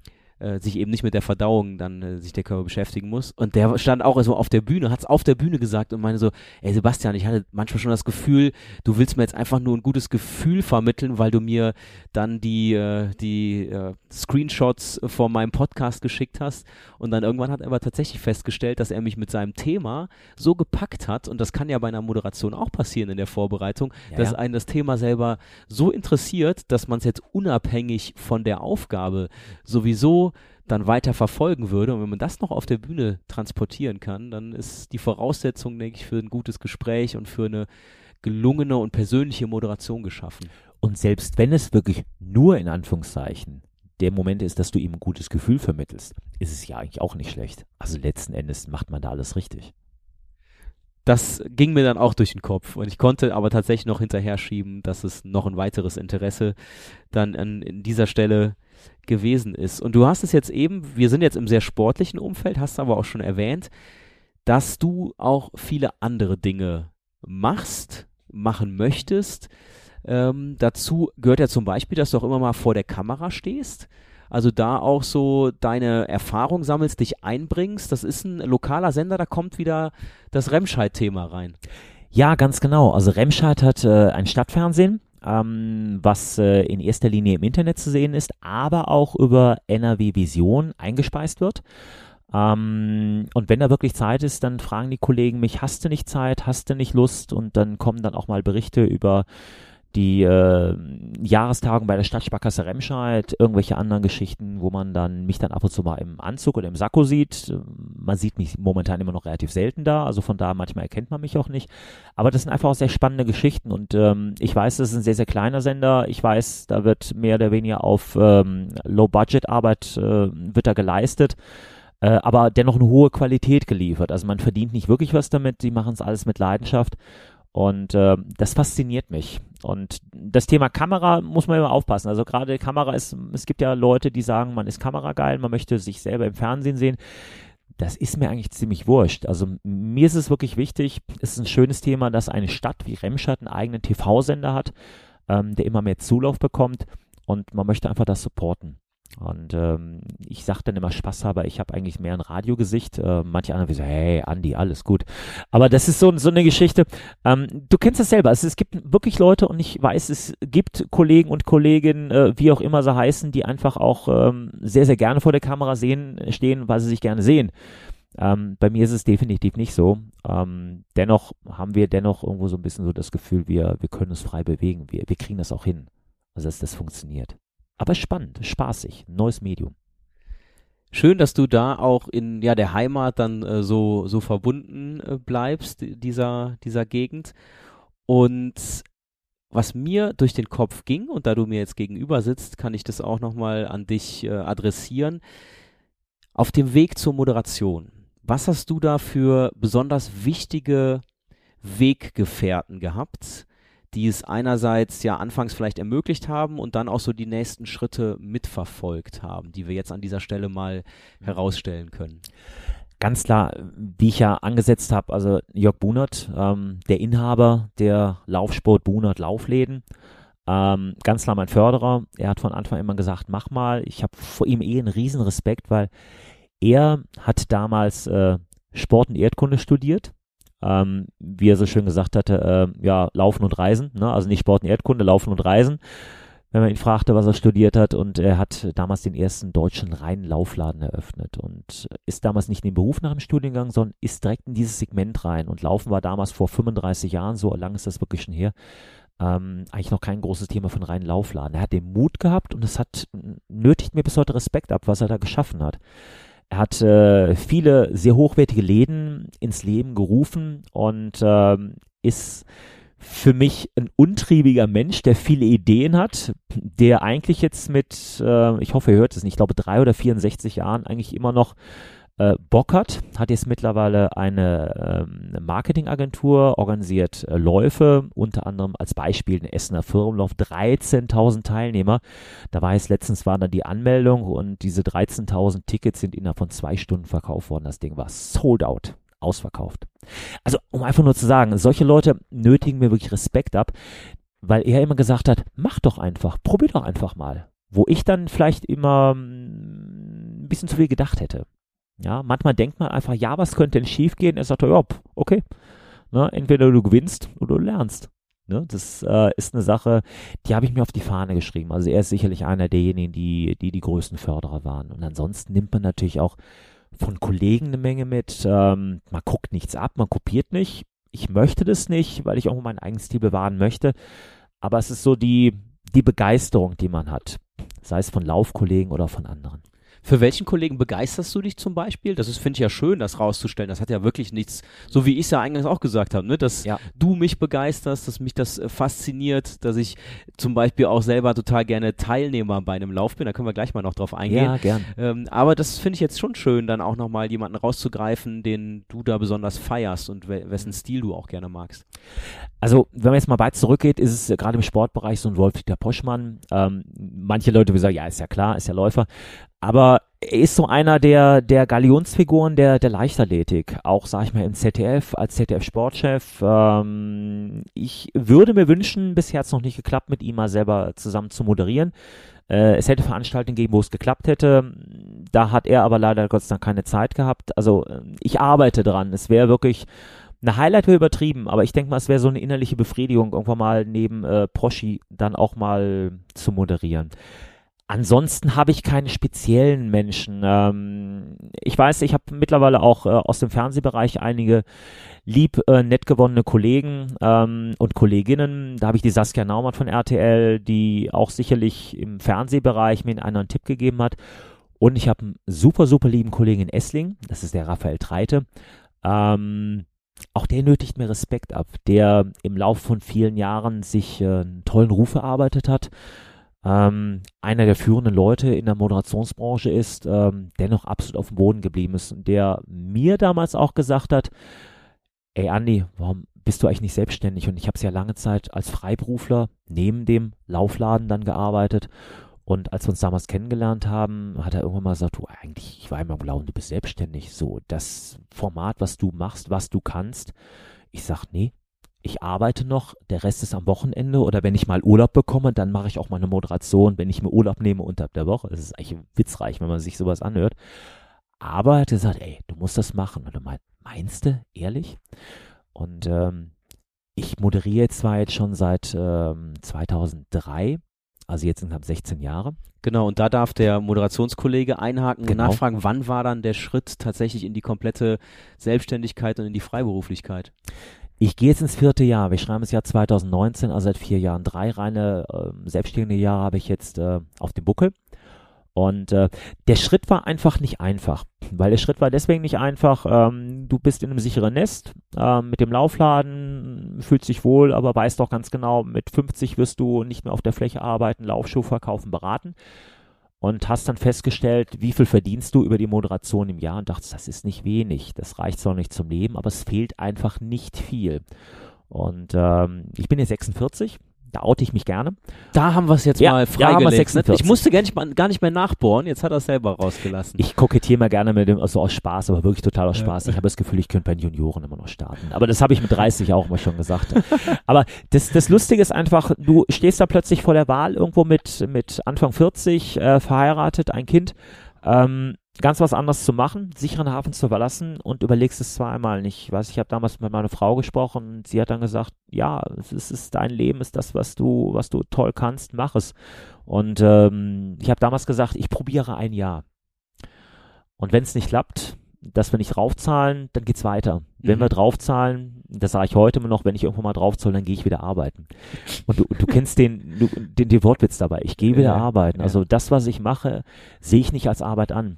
äh, sich eben nicht mit der Verdauung dann äh, sich der Körper beschäftigen muss. Und der stand auch so auf der Bühne, hat es auf der Bühne gesagt und meine so, ey Sebastian, ich hatte manchmal schon das Gefühl, du willst mir jetzt einfach nur ein gutes Gefühl vermitteln, weil du mir dann die, äh, die äh, Screenshots von meinem Podcast geschickt hast. Und dann irgendwann hat er aber tatsächlich festgestellt, dass er mich mit seinem Thema so gepackt hat, und das kann ja bei einer Moderation auch passieren in der Vorbereitung, ja, dass ja. einen das Thema selber so interessiert, dass man es jetzt unabhängig von der Aufgabe sowieso dann weiter verfolgen würde. Und wenn man das noch auf der Bühne transportieren kann, dann ist die Voraussetzung, denke ich, für ein gutes Gespräch und für eine gelungene und persönliche Moderation geschaffen. Und selbst wenn es wirklich nur in Anführungszeichen der Moment ist, dass du ihm ein gutes Gefühl vermittelst, ist es ja eigentlich auch nicht schlecht. Also letzten Endes macht man da alles richtig. Das ging mir dann auch durch den Kopf und ich konnte aber tatsächlich noch hinterher schieben, dass es noch ein weiteres Interesse dann an, in dieser Stelle gewesen ist. Und du hast es jetzt eben, wir sind jetzt im sehr sportlichen Umfeld, hast aber auch schon erwähnt, dass du auch viele andere Dinge machst, machen möchtest. Ähm, dazu gehört ja zum Beispiel, dass du auch immer mal vor der Kamera stehst. Also da auch so deine Erfahrung sammelst, dich einbringst. Das ist ein lokaler Sender, da kommt wieder das Remscheid-Thema rein. Ja, ganz genau. Also Remscheid hat äh, ein Stadtfernsehen ähm, was äh, in erster Linie im Internet zu sehen ist, aber auch über NRW Vision eingespeist wird. Ähm, und wenn da wirklich Zeit ist, dann fragen die Kollegen mich, hast du nicht Zeit, hast du nicht Lust? Und dann kommen dann auch mal Berichte über die äh, Jahrestagung bei der Stadtsparkasse Remscheid, irgendwelche anderen Geschichten, wo man dann mich dann ab und zu mal im Anzug oder im Sakko sieht. Man sieht mich momentan immer noch relativ selten da, also von da manchmal erkennt man mich auch nicht. Aber das sind einfach auch sehr spannende Geschichten und ähm, ich weiß, das ist ein sehr, sehr kleiner Sender. Ich weiß, da wird mehr oder weniger auf ähm, Low-Budget-Arbeit äh, wird da geleistet. Äh, aber dennoch eine hohe Qualität geliefert. Also man verdient nicht wirklich was damit, sie machen es alles mit Leidenschaft und äh, das fasziniert mich. Und das Thema Kamera muss man immer aufpassen. Also gerade Kamera ist, es gibt ja Leute, die sagen, man ist kamerageil, man möchte sich selber im Fernsehen sehen. Das ist mir eigentlich ziemlich wurscht. Also mir ist es wirklich wichtig, es ist ein schönes Thema, dass eine Stadt wie Remscheid einen eigenen TV-Sender hat, ähm, der immer mehr Zulauf bekommt und man möchte einfach das supporten. Und ähm, ich sage dann immer Spaß aber ich habe eigentlich mehr ein Radiogesicht. Äh, manche andere sagen, hey, Andi, alles gut. Aber das ist so, so eine Geschichte. Ähm, du kennst das selber. Also es gibt wirklich Leute und ich weiß, es gibt Kollegen und Kolleginnen, äh, wie auch immer sie heißen, die einfach auch ähm, sehr, sehr gerne vor der Kamera sehen, stehen, weil sie sich gerne sehen. Ähm, bei mir ist es definitiv nicht so. Ähm, dennoch haben wir dennoch irgendwo so ein bisschen so das Gefühl, wir, wir können uns frei bewegen. Wir, wir kriegen das auch hin. Also, dass das funktioniert. Aber spannend, spaßig, neues Medium. Schön, dass du da auch in ja, der Heimat dann äh, so, so verbunden äh, bleibst, dieser, dieser Gegend. Und was mir durch den Kopf ging, und da du mir jetzt gegenüber sitzt, kann ich das auch nochmal an dich äh, adressieren. Auf dem Weg zur Moderation, was hast du da für besonders wichtige Weggefährten gehabt, die es einerseits ja anfangs vielleicht ermöglicht haben und dann auch so die nächsten Schritte mitverfolgt haben, die wir jetzt an dieser Stelle mal herausstellen können. Ganz klar, wie ich ja angesetzt habe, also Jörg Bunert, ähm, der Inhaber der Laufsport Bunert Laufläden, ähm, ganz klar mein Förderer. Er hat von Anfang an immer gesagt, mach mal. Ich habe vor ihm eh einen riesen Respekt, weil er hat damals äh, Sport und Erdkunde studiert ähm, wie er so schön gesagt hatte, äh, ja, Laufen und Reisen, ne? also nicht Sport und Erdkunde, Laufen und Reisen, wenn man ihn fragte, was er studiert hat. Und er hat damals den ersten deutschen reinen Laufladen eröffnet und ist damals nicht in den Beruf nach dem Studiengang, sondern ist direkt in dieses Segment rein. Und Laufen war damals vor 35 Jahren, so lang ist das wirklich schon her, ähm, eigentlich noch kein großes Thema von reinen Laufladen. Er hat den Mut gehabt und es hat nötigt mir bis heute Respekt ab, was er da geschaffen hat. Er hat äh, viele sehr hochwertige Läden ins Leben gerufen und ähm, ist für mich ein untriebiger Mensch, der viele Ideen hat, der eigentlich jetzt mit, äh, ich hoffe, ihr hört es nicht, ich glaube drei oder 64 Jahren eigentlich immer noch äh, Bock hat, hat jetzt mittlerweile eine ähm, Marketingagentur, organisiert äh, Läufe, unter anderem als Beispiel den Essener Firmenlauf, 13.000 Teilnehmer. Da war es letztens, war dann die Anmeldung und diese 13.000 Tickets sind innerhalb von zwei Stunden verkauft worden. Das Ding war sold out, ausverkauft. Also, um einfach nur zu sagen, solche Leute nötigen mir wirklich Respekt ab, weil er immer gesagt hat, mach doch einfach, probier doch einfach mal. Wo ich dann vielleicht immer hm, ein bisschen zu viel gedacht hätte. Ja, manchmal denkt man einfach, ja, was könnte denn schief gehen? Er sagt, ja, okay. Ne, entweder du gewinnst oder du lernst. Ne, das äh, ist eine Sache, die habe ich mir auf die Fahne geschrieben. Also er ist sicherlich einer derjenigen, die, die die größten Förderer waren. Und ansonsten nimmt man natürlich auch von Kollegen eine Menge mit. Ähm, man guckt nichts ab, man kopiert nicht. Ich möchte das nicht, weil ich auch meinen eigenen Stil bewahren möchte. Aber es ist so die, die Begeisterung, die man hat. Sei es von Laufkollegen oder von anderen. Für welchen Kollegen begeisterst du dich zum Beispiel? Das ist, finde ich ja schön, das rauszustellen. Das hat ja wirklich nichts, so wie ich es ja eingangs auch gesagt habe, ne? dass ja. du mich begeisterst, dass mich das äh, fasziniert, dass ich zum Beispiel auch selber total gerne Teilnehmer bei einem Lauf bin. Da können wir gleich mal noch drauf eingehen. Ja, gern. Ähm, aber das finde ich jetzt schon schön, dann auch nochmal jemanden rauszugreifen, den du da besonders feierst und wessen Stil du auch gerne magst. Also, wenn man jetzt mal weit zurückgeht, ist es gerade im Sportbereich so ein Wolf-Dieter Poschmann. Ähm, manche Leute sagen, ja, ist ja klar, ist ja Läufer. Aber er ist so einer der, der Galionsfiguren der, der Leichtathletik. Auch, sag ich mal, im ZDF, als ZDF-Sportchef. Ähm, ich würde mir wünschen, bisher hat es noch nicht geklappt, mit ihm mal selber zusammen zu moderieren. Äh, es hätte Veranstaltungen gegeben, wo es geklappt hätte. Da hat er aber leider Gott sei Dank keine Zeit gehabt. Also, äh, ich arbeite dran. Es wäre wirklich eine Highlight wäre übertrieben, aber ich denke mal, es wäre so eine innerliche Befriedigung, irgendwann mal neben äh, Proschi dann auch mal zu moderieren. Ansonsten habe ich keine speziellen Menschen. Ähm, ich weiß, ich habe mittlerweile auch äh, aus dem Fernsehbereich einige lieb, äh, nett gewonnene Kollegen ähm, und Kolleginnen. Da habe ich die Saskia Naumann von RTL, die auch sicherlich im Fernsehbereich mir einen Tipp gegeben hat. Und ich habe einen super, super lieben Kollegen in Essling, das ist der Raphael Treite. Ähm, auch der nötigt mir Respekt ab, der im Laufe von vielen Jahren sich äh, einen tollen Ruf erarbeitet hat ähm, einer der führenden Leute in der Moderationsbranche ist, ähm, dennoch absolut auf dem Boden geblieben ist und der mir damals auch gesagt hat, ey Andi, warum bist du eigentlich nicht selbstständig? Und ich habe sehr lange Zeit als Freiberufler neben dem Laufladen dann gearbeitet und als wir uns damals kennengelernt haben, hat er irgendwann mal gesagt, du eigentlich, ich war immer glauben, du bist selbstständig. So, das Format, was du machst, was du kannst. Ich sag, nee, ich arbeite noch, der Rest ist am Wochenende oder wenn ich mal Urlaub bekomme, dann mache ich auch mal eine Moderation, wenn ich mir Urlaub nehme unterhalb der Woche. Das ist eigentlich witzreich, wenn man sich sowas anhört. Aber er hat gesagt, ey, du musst das machen. Und er meint, meinst du, ehrlich? Und ähm, ich moderiere zwar jetzt schon seit ähm, 2003, also jetzt insgesamt 16 Jahre. Genau, und da darf der Moderationskollege einhaken Genau. und nachfragen, wann war dann der Schritt tatsächlich in die komplette Selbstständigkeit und in die Freiberuflichkeit? Ich gehe jetzt ins vierte Jahr. Wir schreiben das Jahr 2019, also seit vier Jahren. Drei reine ähm, selbstständige Jahre habe ich jetzt äh, auf dem Buckel. Und äh, der Schritt war einfach nicht einfach, weil der Schritt war deswegen nicht einfach. Ähm, du bist in einem sicheren Nest ähm, mit dem Laufladen, fühlst dich wohl, aber weißt doch ganz genau, mit 50 wirst du nicht mehr auf der Fläche arbeiten, Laufschuh verkaufen, beraten. Und hast dann festgestellt, wie viel verdienst du über die Moderation im Jahr und dachtest, das ist nicht wenig, das reicht zwar nicht zum Leben, aber es fehlt einfach nicht viel. Und ähm, ich bin jetzt 46, da oute ich mich gerne. Da haben wir es jetzt Ja, mal freigelegt. ne? 46. Ich musste gar nicht, mal- gar nicht mehr nachbohren, jetzt hat er es selber rausgelassen. Ich kokettiere mal gerne mit dem, also aus Spaß, aber wirklich total aus Ja. Spaß. Ich habe das Gefühl, ich könnte bei den Junioren immer noch starten. Aber das habe ich mit 30 auch mal schon gesagt. aber das, das Lustige ist einfach, du stehst da plötzlich vor der Wahl, irgendwo mit, mit Anfang 40, äh, verheiratet, ein Kind, ähm, ganz was anderes zu machen, sicheren Hafen zu verlassen und überlegst es zweimal nicht. Ich weiß, ich habe damals mit meiner Frau gesprochen und sie hat dann gesagt, ja, es ist, dein Leben, ist das, was du, was du toll kannst, mach es. Und ähm, ich habe damals gesagt, ich probiere ein Jahr. Und wenn es nicht klappt, dass wir nicht draufzahlen, dann geht's weiter. Wenn Mhm. wir draufzahlen, das sage ich heute immer noch, wenn ich irgendwo mal draufzahle, dann gehe ich wieder arbeiten. Und du, du kennst den, du, den, den Wortwitz dabei. Ich gehe wieder Ja, arbeiten. ja. Also das, was ich mache, sehe ich nicht als Arbeit an.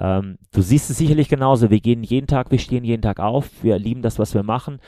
Ähm, du siehst es sicherlich genauso. Wir gehen jeden Tag, wir stehen jeden Tag auf. Wir lieben das, was wir machen.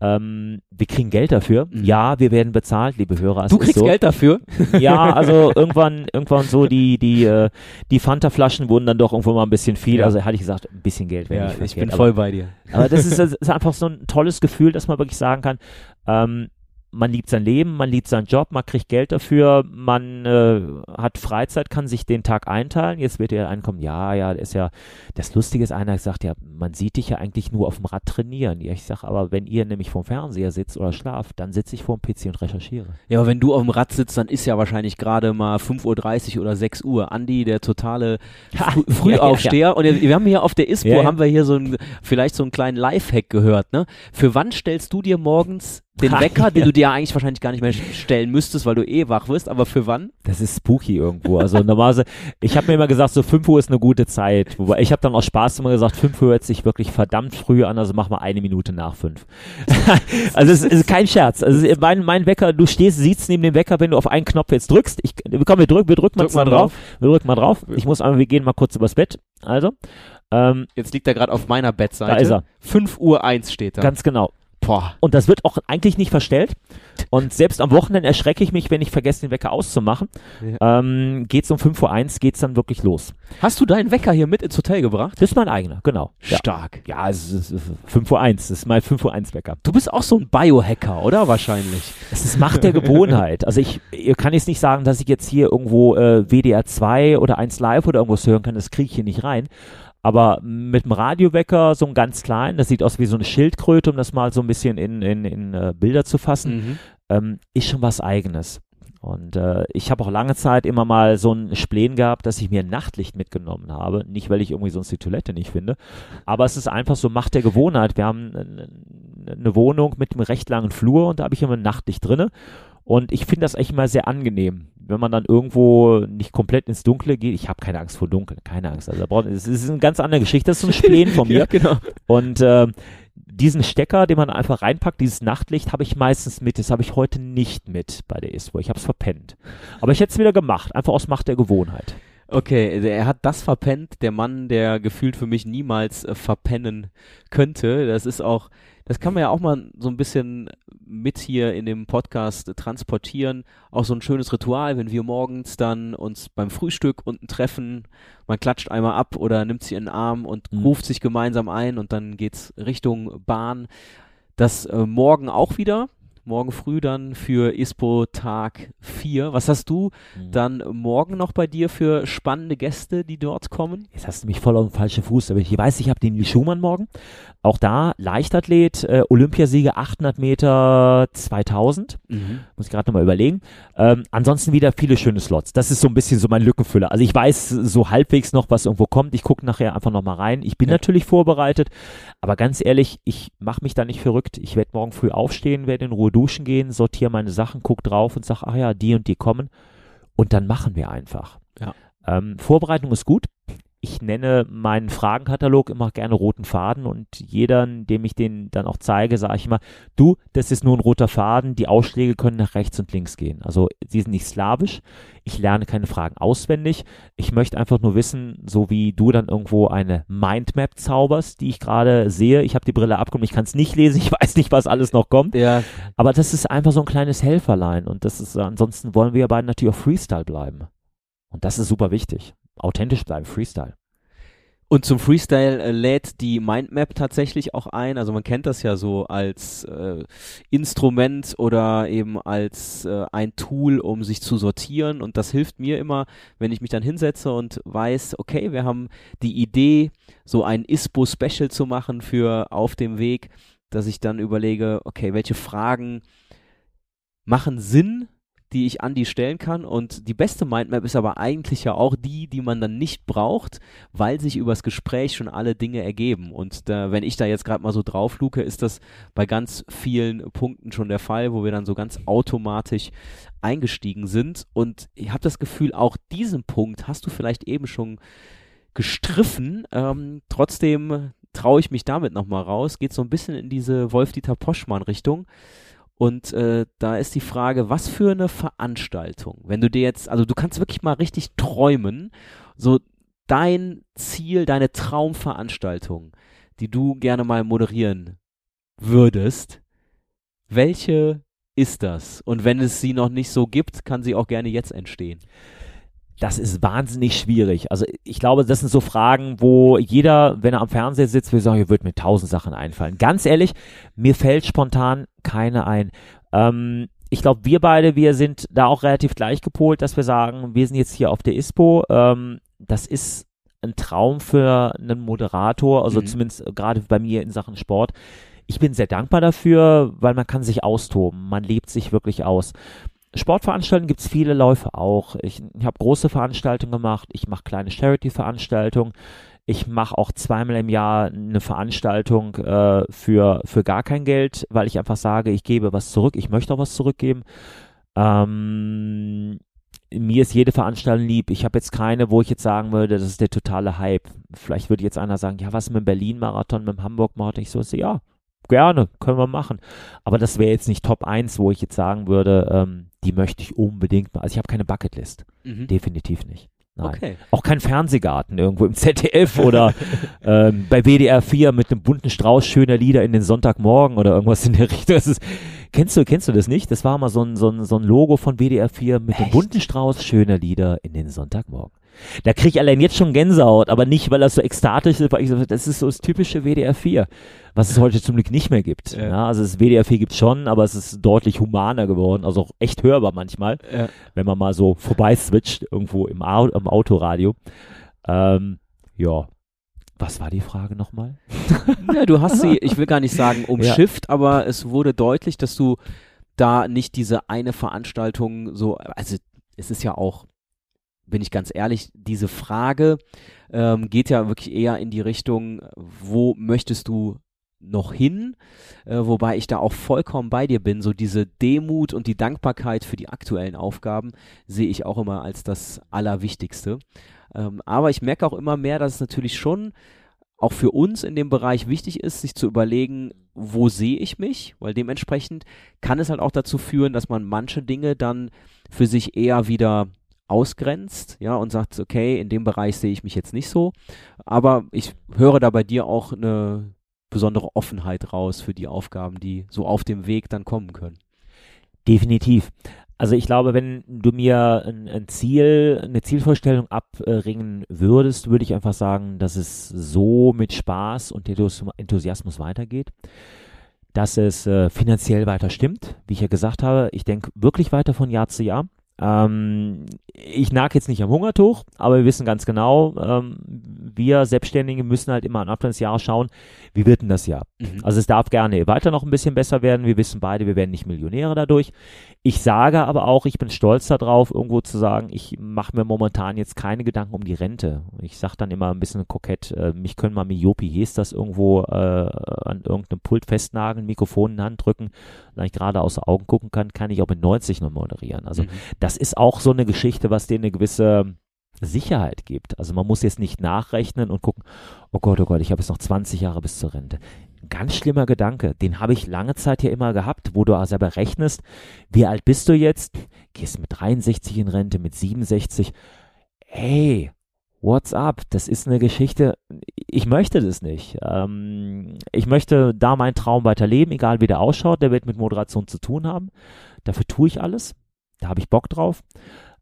Ähm, wir kriegen Geld dafür. Mhm. Ja, wir werden bezahlt, liebe Hörer. es du kriegst so. Geld dafür? Ja, also irgendwann, irgendwann so die, die, äh, die Fanta-Flaschen wurden dann doch irgendwo mal ein bisschen viel. Ja. Also hatte ich gesagt, ein bisschen Geld wäre Ja, nicht ich bin aber, voll bei dir. aber das ist, das ist einfach so ein tolles Gefühl, dass man wirklich sagen kann, ähm, man liebt sein Leben, man liebt seinen Job, man kriegt Geld dafür, man äh, hat Freizeit, kann sich den Tag einteilen. Jetzt wird ja einkommen, ja, ja, ist ja, das Lustige ist, einer sagt ja, man sieht dich ja eigentlich nur auf dem Rad trainieren. Ja, ich sage, aber wenn ihr nämlich vorm Fernseher sitzt oder schlaft, dann sitze ich vor dem PC und recherchiere. Ja, aber wenn du auf dem Rad sitzt, dann ist ja wahrscheinlich gerade mal 5.30 Uhr oder 6 Uhr. Andi, der totale Ha, Frü ja, Frühaufsteher. Und wir haben hier auf der ISPO, Ja, ja. haben wir hier so ein, vielleicht so einen kleinen Lifehack gehört, ne? Für wann stellst du dir morgens den Wecker, den du dir eigentlich wahrscheinlich gar nicht mehr stellen müsstest, weil du eh wach wirst, aber für wann? Das ist spooky irgendwo. Also normalerweise, ich habe mir immer gesagt, so 5 Uhr ist eine gute Zeit. Wobei ich habe dann aus Spaß immer gesagt, 5 Uhr hört sich wirklich verdammt früh an, also mach mal eine Minute nach 5. also es ist kein Scherz. Also mein, mein Wecker, du stehst, siehst neben dem Wecker, wenn du auf einen Knopf jetzt drückst. Ich, komm, wir drücken, wir drücken mal Drück mal zusammen drauf. Wir drücken mal drauf. Ich muss einmal, wir gehen mal kurz übers Bett. Also, ähm, Jetzt liegt er gerade auf meiner Bettseite. Da ist er. 5 Uhr 1 steht da. ganz genau. Boah. Und das wird auch eigentlich nicht verstellt. Und selbst am Wochenende erschrecke ich mich, wenn ich vergesse, den Wecker auszumachen. Ähm, geht's um 5 Uhr 1, geht's dann wirklich los. Hast du deinen Wecker hier mit ins Hotel gebracht? Das ist mein eigener, genau. Ja. Stark. Ja, es ist, es ist 5 Uhr 1, das ist mein 5 Uhr 1 Wecker. Du bist auch so ein Biohacker, oder? Wahrscheinlich. Es ist Macht der Gewohnheit. Also ich, ich kann jetzt nicht sagen, dass ich jetzt hier irgendwo äh, WDR 2 oder 1 Live oder irgendwas hören kann, das kriege ich hier nicht rein. Aber mit dem Radiowecker, so ein ganz klein, das sieht aus wie so eine Schildkröte, um das mal so ein bisschen in, in, in äh, Bilder zu fassen, Mhm. ähm, ist schon was Eigenes. Und äh, ich habe auch lange Zeit immer mal so ein Spleen gehabt, dass ich mir ein Nachtlicht mitgenommen habe. Nicht, weil ich irgendwie sonst die Toilette nicht finde, aber es ist einfach so Macht der Gewohnheit. Wir haben eine, eine Wohnung mit einem recht langen Flur und da habe ich immer ein Nachtlicht drinne. Und ich finde das echt mal sehr angenehm, wenn man dann irgendwo nicht komplett ins Dunkle geht. Ich habe keine Angst vor Dunkel, keine Angst. Also braucht- es ist eine ganz andere Geschichte. Das ist so ein Spleen von mir. Ja, genau. Und äh, diesen Stecker, den man einfach reinpackt, dieses Nachtlicht, habe ich meistens mit. Das habe ich heute nicht mit bei der ISPO. Ich habe es verpennt. Aber ich hätte es wieder gemacht, einfach aus Macht der Gewohnheit. Okay, er hat das verpennt, der Mann, der gefühlt für mich niemals äh, verpennen könnte. Das ist auch, das kann man ja auch mal so ein bisschen mit hier in dem Podcast transportieren. Auch so ein schönes Ritual, wenn wir morgens dann uns beim Frühstück unten treffen, man klatscht einmal ab oder nimmt sie in den Arm und Mhm. ruft sich gemeinsam ein und dann geht's Richtung Bahn. Das äh, morgen auch wieder. Morgen früh dann für ISPO Tag 4. Was hast du dann morgen noch bei dir für spannende Gäste, die dort kommen? Jetzt hast du mich voll auf den falschen Fuß. Aber ich weiß, ich habe den Schumann morgen. Auch da Leichtathlet, äh, Olympiasieger 800 Meter 2000. Muss ich gerade nochmal überlegen. Ähm, ansonsten wieder viele schöne Slots. Das ist so ein bisschen so mein Lückenfüller. Also ich weiß so halbwegs noch, was irgendwo kommt. Ich gucke nachher einfach nochmal rein. Ich bin Ja. natürlich vorbereitet. Aber ganz ehrlich, ich mache mich da nicht verrückt. Ich werde morgen früh aufstehen, werde in Ruhe duschen gehen, sortiere meine Sachen, guck drauf und sage, ach ja, die und die kommen. und dann machen wir einfach. Ja. Ähm, Vorbereitung ist gut. Ich nenne meinen Fragenkatalog immer gerne roten Faden und jeder, dem ich den dann auch zeige, sage ich immer, du, das ist nur ein roter Faden, die Ausschläge können nach rechts und links gehen. Also sie sind nicht slawisch, ich lerne keine Fragen auswendig, ich möchte einfach nur wissen, so wie du dann irgendwo eine Mindmap zauberst, die ich gerade sehe, ich habe die Brille abgenommen, ich kann es nicht lesen, ich weiß nicht, was alles noch kommt, Ja, aber das ist einfach so ein kleines Helferlein und das ist, ansonsten wollen wir ja beide natürlich auch Freestyle bleiben. Und das ist super wichtig. Authentisch bleiben, Freestyle. Und zum Freestyle äh, lädt die Mindmap tatsächlich auch ein. Also man kennt das ja so als äh, Instrument oder eben als äh, ein Tool, um sich zu sortieren. Und das hilft mir immer, wenn ich mich dann hinsetze und weiß, okay, wir haben die Idee, so ein ISPO-Special zu machen für auf dem Weg, dass ich dann überlege, okay, welche Fragen machen Sinn die ich an die stellen kann. Und die beste Mindmap ist aber eigentlich ja auch die, die man dann nicht braucht, weil sich übers Gespräch schon alle Dinge ergeben. Und da, wenn ich da jetzt gerade mal so drauf luke, ist das bei ganz vielen Punkten schon der Fall, wo wir dann so ganz automatisch eingestiegen sind. Und ich habe das Gefühl, auch diesen Punkt hast du vielleicht eben schon gestriffen. Ähm, trotzdem traue ich mich damit nochmal raus. Geht so ein bisschen in diese Wolf-Dieter Poschmann-Richtung. Und äh, da ist die Frage, was für eine Veranstaltung, wenn du dir jetzt, also du kannst wirklich mal richtig träumen, so dein Ziel, deine Traumveranstaltung, die du gerne mal moderieren würdest, welche ist das? Und wenn es sie noch nicht so gibt, kann sie auch gerne jetzt entstehen. Das ist wahnsinnig schwierig. Also ich glaube, das sind so Fragen, wo jeder, wenn er am Fernseher sitzt, will sagen, hier wird mir tausend Sachen einfallen. Ganz ehrlich, mir fällt spontan keine ein. Ähm, ich glaube, wir beide, wir sind da auch relativ gleich gepolt, dass wir sagen, wir sind jetzt hier auf der ISPO. Ähm, das ist ein Traum für einen Moderator, also Mhm. zumindest gerade bei mir in Sachen Sport. Ich bin sehr dankbar dafür, weil man kann sich austoben, man lebt sich wirklich aus. Sportveranstaltungen gibt es viele Läufe auch. Ich, ich habe große Veranstaltungen gemacht, ich mache kleine Charity-Veranstaltungen, ich mache auch zweimal im Jahr eine Veranstaltung äh, für, für gar kein Geld, weil ich einfach sage, ich gebe was zurück, ich möchte auch was zurückgeben. Ähm, mir ist jede Veranstaltung lieb. Ich habe jetzt keine, wo ich jetzt sagen würde, das ist der totale Hype. Vielleicht würde jetzt einer sagen, ja, was mit dem Berlin-Marathon, mit dem Hamburg-Marathon? Ich so, ja, gerne, können wir machen. Aber das wäre jetzt nicht Top 1, wo ich jetzt sagen würde, ähm, die möchte ich unbedingt mal. Also ich habe keine Bucketlist. Mhm. Definitiv nicht. Nein. Okay. Auch kein Fernsehgarten irgendwo im ZDF oder ähm, bei WDR 4 mit einem bunten Strauß schöner Lieder in den Sonntagmorgen oder irgendwas in der Richtung. Das ist, kennst du, kennst du das nicht? Das war mal so ein, so ein, so ein Logo von WDR 4 mit dem Echt? bunten Strauß schöner Lieder in den Sonntagmorgen. Da kriege ich allein jetzt schon Gänsehaut, aber nicht, weil das so ekstatisch ist, weil ich so, das ist so das typische WDR 4, was es heute zum Glück nicht mehr gibt. Ja. Ja. also das WDR 4 gibt es schon, aber es ist deutlich humaner geworden, also auch echt hörbar manchmal Ja. wenn man mal so vorbei switcht irgendwo im, Au im Autoradio. Ähm, ja. Was war die Frage nochmal? Ja, du hast sie, ich will gar nicht sagen umschifft, aber es wurde deutlich, dass du da nicht diese eine Veranstaltung so, also es ist ja auch, bin ich ganz ehrlich, diese Frage ähm, geht ja wirklich eher in die Richtung, wo möchtest du noch hin, äh, wobei ich da auch vollkommen bei dir bin. So diese Demut und die Dankbarkeit für die aktuellen Aufgaben sehe ich auch immer als das Allerwichtigste. Ähm, aber ich merke auch immer mehr, dass es natürlich schon auch für uns in dem Bereich wichtig ist, sich zu überlegen, wo sehe ich mich, weil dementsprechend kann es halt auch dazu führen, dass man manche Dinge dann für sich eher wieder ausgrenzt, ja, und sagt, okay, in dem Bereich sehe ich mich jetzt nicht so, aber ich höre da bei dir auch eine besondere Offenheit raus für die Aufgaben, die so auf dem Weg dann kommen können. Definitiv. Also ich glaube, wenn du mir ein, Ziel, eine Zielvorstellung abringen würdest, würde ich einfach sagen, dass es so mit Spaß und Enthus- Enthusiasmus weitergeht, dass es äh, finanziell weiter stimmt, wie ich ja gesagt habe. Ich denke wirklich weiter von Jahr zu Jahr. Ähm, ich nag jetzt nicht am Hungertuch, aber wir wissen ganz genau, ähm, wir Selbstständige müssen halt immer am Anfang des Jahres schauen, wie wird denn das Jahr? Also es darf gerne weiter noch ein bisschen besser werden. Wir wissen beide, wir werden nicht Millionäre dadurch. Ich sage aber auch, ich bin stolz darauf, irgendwo zu sagen, ich mache mir momentan jetzt keine Gedanken um die Rente. Ich sage dann immer ein bisschen kokett, äh, mich können mal Miopi, hieß das irgendwo äh, an irgendeinem Pult festnageln, Mikrofon in die Hand drücken, ich gerade außer Augen gucken kann, kann ich auch mit 90 noch moderieren. Also Mhm. das ist auch so eine Geschichte, was dir eine gewisse Sicherheit gibt. Also man muss jetzt nicht nachrechnen und gucken, oh Gott, oh Gott, ich habe jetzt noch 20 Jahre bis zur Rente. Ein ganz schlimmer Gedanke, den habe ich lange Zeit ja immer gehabt, wo du auch selber rechnest, wie alt bist du jetzt? Gehst mit 63 in Rente, mit 67. Hey, what's up? Das ist eine Geschichte, ich möchte das nicht. Ähm, ich möchte da meinen Traum weiterleben, egal wie der ausschaut, der wird mit Moderation zu tun haben. Dafür tue ich alles. Da habe ich Bock drauf.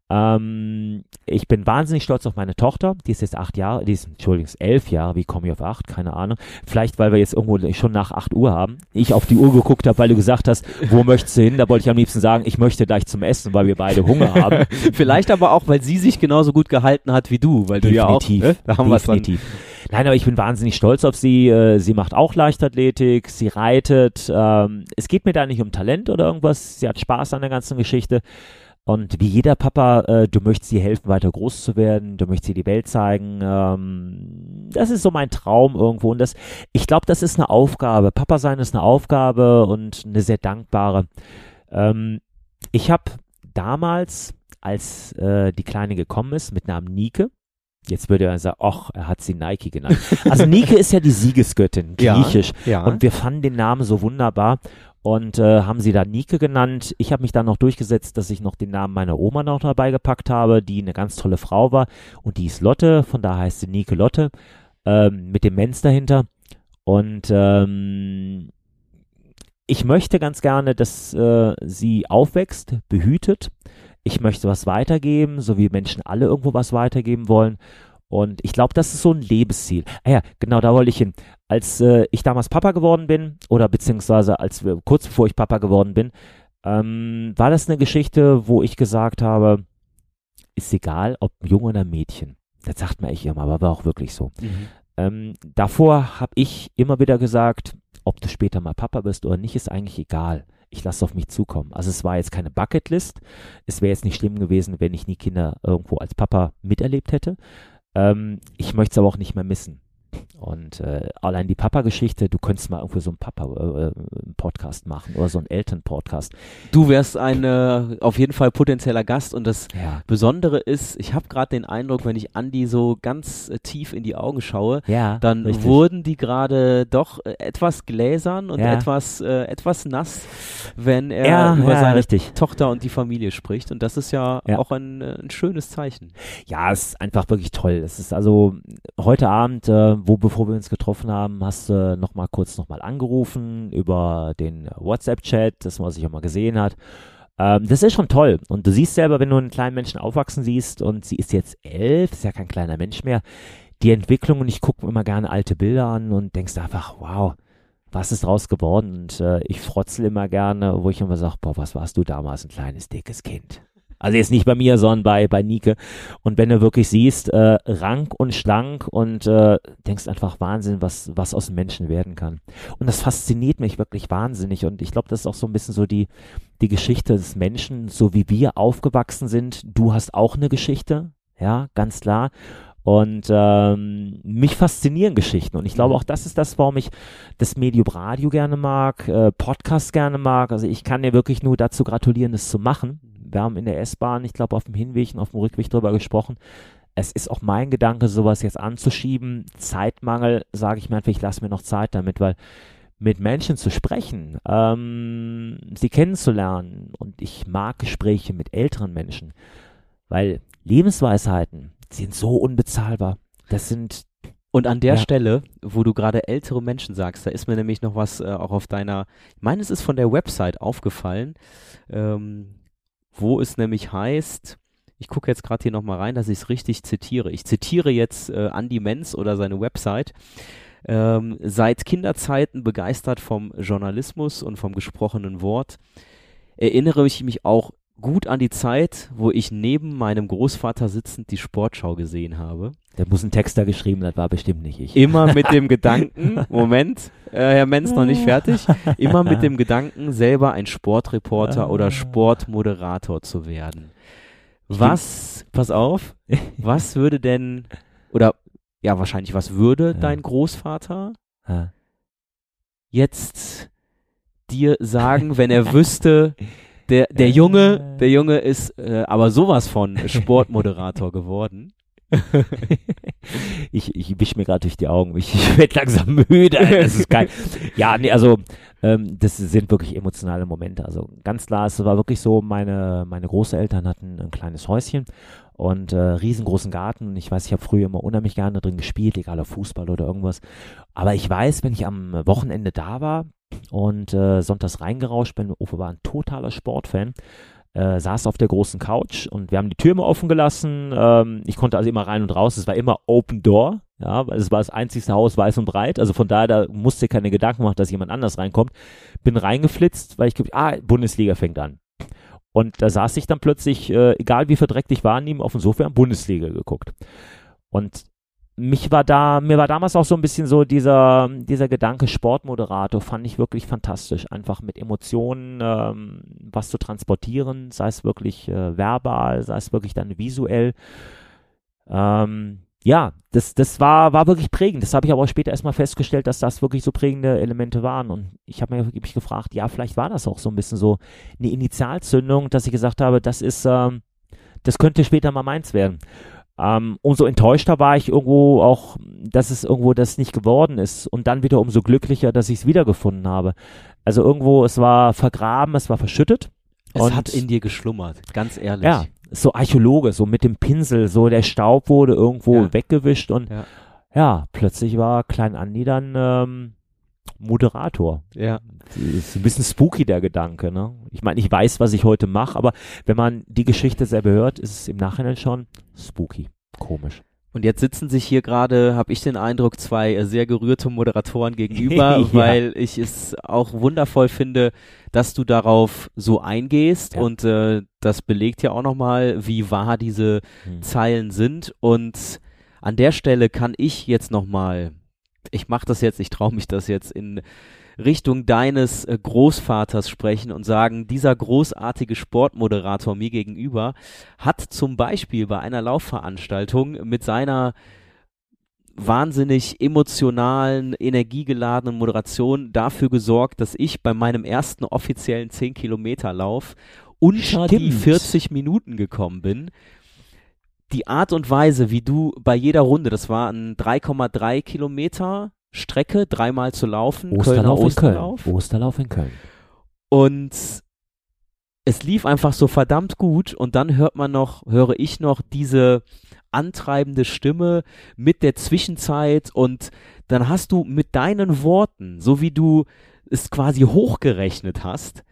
Ähm, ich bin wahnsinnig stolz auf meine Tochter. Die ist jetzt acht Jahre, die ist, Entschuldigung, elf Jahre. Wie komme ich auf acht? Keine Ahnung. Vielleicht, weil wir jetzt irgendwo schon nach acht Uhr haben. Ich auf die Uhr geguckt habe, weil du gesagt hast, wo möchtest du hin? Da wollte ich am liebsten sagen, ich möchte gleich zum Essen, weil wir beide Hunger haben. Vielleicht aber auch, weil sie sich genauso gut gehalten hat wie du, weil du ja auch, Definitiv. ne? da haben wir. Definitiv. Nein, aber ich bin wahnsinnig stolz auf sie. Äh, Sie macht auch Leichtathletik, sie reitet. Ähm, es geht mir da nicht um Talent oder irgendwas. Sie hat Spaß an der ganzen Geschichte. Und wie jeder Papa, äh, du möchtest ihr helfen, weiter groß zu werden, du möchtest ihr die Welt zeigen. Ähm, das ist so mein Traum irgendwo. Und das, ich glaube, das ist eine Aufgabe. Papa sein ist eine Aufgabe und eine sehr dankbare. Ähm, ich habe damals, als äh, die Kleine gekommen ist, mit Namen Nike, Jetzt würde er sagen, ach, er hat sie Nike genannt. Also Nike ist ja die Siegesgöttin, Ja, griechisch. Ja. Und wir fanden den Namen so wunderbar und äh, haben sie da Nike genannt. Ich habe mich dann noch durchgesetzt, dass ich noch den Namen meiner Oma noch dabei gepackt habe, die eine ganz tolle Frau war. Und die ist Lotte, von daher heißt sie Nike Lotte, ähm, mit dem Menz dahinter. Und ähm, ich möchte ganz gerne, dass äh, sie aufwächst, behütet. Ich möchte was weitergeben, so wie Menschen alle irgendwo was weitergeben wollen. Und ich glaube, das ist so ein Lebensziel. Ah ja, genau, da wollte ich hin. Als äh, ich damals Papa geworden bin, oder beziehungsweise als wir, kurz bevor ich Papa geworden bin, ähm, war das eine Geschichte, wo ich gesagt habe, ist egal, ob Junge oder Mädchen. Das sagt man echt immer, aber war auch wirklich so. Mhm. Ähm, davor habe ich immer wieder gesagt, ob du später mal Papa bist oder nicht, ist eigentlich egal. Ich lasse auf mich zukommen. Also es war jetzt keine Bucketlist. Es wäre jetzt nicht schlimm gewesen, wenn ich nie Kinder irgendwo als Papa miterlebt hätte. Ähm, ich möchte es aber auch nicht mehr missen. Und äh, allein die Papa-Geschichte, du könntest mal irgendwo so einen Papa-Podcast machen oder so einen Eltern-Podcast. Du wärst ein äh, auf jeden Fall potenzieller Gast und das Ja. Besondere ist, ich habe gerade den Eindruck, wenn ich Andi so ganz äh, tief in die Augen schaue, Ja, dann richtig. wurden die gerade doch äh, etwas gläsern und Ja. etwas, äh, etwas nass, wenn er über seine richtig. Tochter und die Familie spricht. Und das ist ja, auch ein, äh, ein schönes Zeichen. Ja, es ist einfach wirklich toll. Es ist also heute Abend, äh, wo bevor wir uns getroffen haben, hast du noch mal kurz noch mal angerufen über den WhatsApp-Chat, das man sich auch mal gesehen hat. Ähm, das ist schon toll. Und du siehst selber, wenn du einen kleinen Menschen aufwachsen siehst und sie ist jetzt elf, ist ja kein kleiner Mensch mehr, die Entwicklung und ich gucke mir immer gerne alte Bilder an und denkst einfach, wow, was ist draus geworden? Und äh, ich frotzel immer gerne, wo ich immer sage, boah, was warst du damals, ein kleines, dickes Kind. Also jetzt nicht bei mir, sondern bei, bei Nike. Und wenn du wirklich siehst, äh, rank und schlank und äh, denkst einfach Wahnsinn, was, was aus dem Menschen werden kann. Und das fasziniert mich wirklich wahnsinnig. Und ich glaube, das ist auch so ein bisschen so die, die Geschichte des Menschen, so wie wir aufgewachsen sind. Du hast auch eine Geschichte, ja, ganz klar. Und ähm, mich faszinieren Geschichten. Und ich glaube, auch das ist das, warum ich das Medium Radio gerne mag, äh, Podcast gerne mag. Also ich kann dir wirklich nur dazu gratulieren, das zu machen. Wir haben in der S-Bahn, ich glaube, auf dem Hinweg und auf dem Rückweg drüber gesprochen. Es ist auch mein Gedanke, sowas jetzt anzuschieben. Zeitmangel, sage ich mir einfach, ich lasse mir noch Zeit damit, weil mit Menschen zu sprechen, ähm, sie kennenzulernen und ich mag Gespräche mit älteren Menschen, weil Lebensweisheiten sind so unbezahlbar. Das sind Und an der Ja. Stelle, wo du gerade ältere Menschen sagst, da ist mir nämlich noch was äh, auch auf deiner, ich meine, es ist von der Website aufgefallen, ähm, wo es nämlich heißt, ich gucke jetzt gerade hier nochmal rein, dass ich es richtig zitiere. Ich zitiere jetzt äh, Andy Menz oder seine Website. Ähm, seit Kinderzeiten begeistert vom Journalismus und vom gesprochenen Wort, erinnere ich mich auch gut an die Zeit, wo ich neben meinem Großvater sitzend die Sportschau gesehen habe. Da muss ein Texter geschrieben, das war bestimmt nicht ich. Immer mit dem Gedanken, Moment, äh, Herr Menz noch nicht fertig, immer mit dem Gedanken, selber ein Sportreporter oder Sportmoderator zu werden. Was, pass auf, was würde denn, oder ja, wahrscheinlich, was würde dein Großvater Ja. jetzt dir sagen, wenn er wüsste, der, der Junge, der Junge ist äh, aber sowas von Sportmoderator geworden. ich ich wisch mir gerade durch die Augen. Ich, ich werde langsam müde. Das ist geil. ja, nee, also ähm, das sind wirklich emotionale Momente. Also ganz klar, es war wirklich so, meine, meine Großeltern hatten ein kleines Häuschen und äh, riesengroßen Garten. Ich weiß, ich habe früher immer unheimlich gerne drin gespielt, egal ob Fußball oder irgendwas. Aber ich weiß, wenn ich am Wochenende da war und äh, sonntags reingerauscht bin, Uwe war ein totaler Sportfan, äh, saß auf der großen Couch und wir haben die Tür immer offen gelassen. Ähm, ich konnte also immer rein und raus. Es war immer Open Door, ja, weil es war das einzigste Haus weiß und breit. Also von daher, da musste keine Gedanken machen, dass jemand anders reinkommt. Bin reingeflitzt, weil ich ah, Bundesliga fängt an. Und da saß ich dann plötzlich, äh, egal wie verdreckt ich war, ihm auf dem Sofa Bundesliga geguckt. Und mich war da, mir war damals auch so ein bisschen so dieser, dieser Gedanke Sportmoderator, fand ich wirklich fantastisch. Einfach mit Emotionen ähm, was zu transportieren, sei es wirklich äh, verbal, sei es wirklich dann visuell. Ähm, ja, das, das war, war wirklich prägend. Das habe ich aber auch später erstmal festgestellt, dass das wirklich so prägende Elemente waren. Und ich habe mich, gefragt, ja, vielleicht war das auch so ein bisschen so eine Initialzündung, dass ich gesagt habe, das ist, ähm, das könnte später mal meins werden. Ähm, umso enttäuschter war ich irgendwo auch, dass es irgendwo das nicht geworden ist. Und dann wieder umso glücklicher, dass ich es wiedergefunden habe. Also irgendwo, es war vergraben, es war verschüttet. Es hat in dir geschlummert, ganz ehrlich. Ja, so Archäologe, so mit dem Pinsel, so der Staub wurde irgendwo ja. weggewischt und ja. ja. plötzlich war Klein Andi dann ähm, Moderator. Ja. Ist ein bisschen spooky der Gedanke, ne? Ich meine, ich weiß, was ich heute mache, aber wenn man die Geschichte selber hört, ist es im Nachhinein schon spooky, komisch. Und jetzt sitzen sich hier gerade, habe ich den Eindruck, zwei äh, sehr gerührte Moderatoren gegenüber, ja. weil ich es auch wundervoll finde, dass du darauf so eingehst ja. und äh, das belegt ja auch nochmal, wie wahr diese hm. Zeilen sind. Und an der Stelle kann ich jetzt nochmal, ich mache das jetzt, ich traue mich das jetzt in Richtung deines äh, Großvaters sprechen und sagen, dieser großartige Sportmoderator mir gegenüber hat zum Beispiel bei einer Laufveranstaltung mit seiner wahnsinnig emotionalen, energiegeladenen Moderation dafür gesorgt, dass ich bei meinem ersten offiziellen 10 Kilometer Lauf unter Stimmt. die 40 Minuten gekommen bin. Die Art und Weise, wie du bei jeder Runde, das war ein 3,3 Kilometer Strecke dreimal zu laufen. Osterlauf in Köln. Osterlauf in Köln. Und es lief einfach so verdammt gut und dann hört man noch, höre ich noch diese antreibende Stimme mit der Zwischenzeit und dann hast du mit deinen Worten, so wie du es quasi hochgerechnet hast,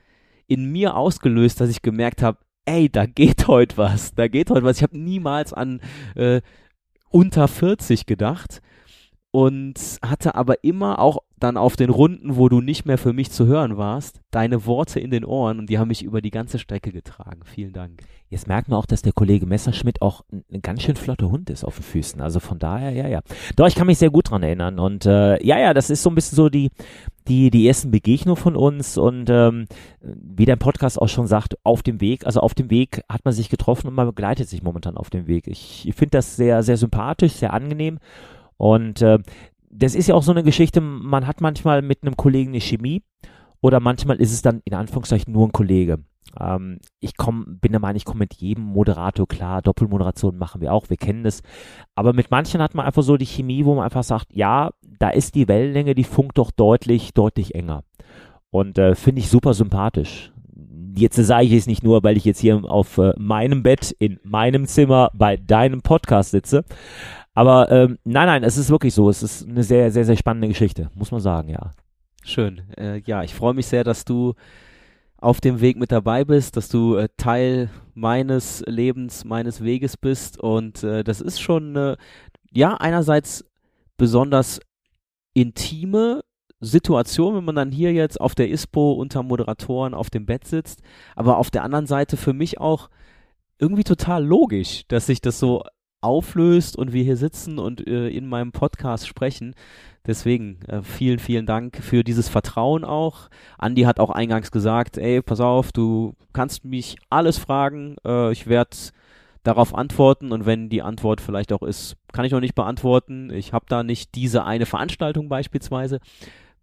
in mir ausgelöst, dass ich gemerkt habe, ey, da geht heute was, da geht heute was. Ich habe niemals an äh, unter 40 gedacht und hatte aber immer auch dann auf den Runden, wo du nicht mehr für mich zu hören warst, deine Worte in den Ohren und die haben mich über die ganze Strecke getragen. Vielen Dank. Jetzt merkt man auch, dass der Kollege Messerschmidt auch ein, ganz schön flotter Hund ist auf den Füßen. Also von daher, ja, ja. Doch, ich kann mich sehr gut dran erinnern. Und äh, ja, ja, das ist so ein bisschen so die, die, die ersten Begegnungen von uns und ähm, wie dein Podcast auch schon sagt, auf dem Weg, also auf dem Weg hat man sich getroffen und man begleitet sich momentan auf dem Weg. Ich, ich finde das sehr, sehr sympathisch, sehr angenehm und äh, das ist ja auch so eine Geschichte, man hat manchmal mit einem Kollegen eine Chemie oder manchmal ist es dann in Anführungszeichen nur ein Kollege. Ähm, ich komm, bin der Meinung, ich komme mit jedem Moderator klar, Doppelmoderation machen wir auch, wir kennen das. Aber mit manchen hat man einfach so die Chemie, wo man einfach sagt, ja, da ist die Wellenlänge, die funkt doch deutlich, deutlich enger. Und äh, finde ich super sympathisch jetzt sage ich es nicht nur, weil ich jetzt hier auf äh, meinem Bett in meinem Zimmer bei deinem Podcast sitze, aber ähm, nein, nein, es ist wirklich so. Es ist eine sehr, sehr, sehr spannende Geschichte, muss man sagen, ja. Schön. Äh, ja, ich freue mich sehr, dass du auf dem Weg mit dabei bist, dass du äh, Teil meines Lebens, meines Weges bist. Und äh, das ist schon, äh, ja, einerseits besonders intime Situation, wenn man dann hier jetzt auf der ISPO unter Moderatoren auf dem Bett sitzt. Aber auf der anderen Seite für mich auch irgendwie total logisch, dass sich das so auflöst und wir hier sitzen und äh, in meinem Podcast sprechen. Deswegen äh, vielen, vielen Dank für dieses Vertrauen auch. Andi hat auch eingangs gesagt, ey, pass auf, du kannst mich alles fragen, äh, ich werde darauf antworten und wenn die Antwort vielleicht auch ist, kann ich noch nicht beantworten, ich habe da nicht diese eine Veranstaltung beispielsweise,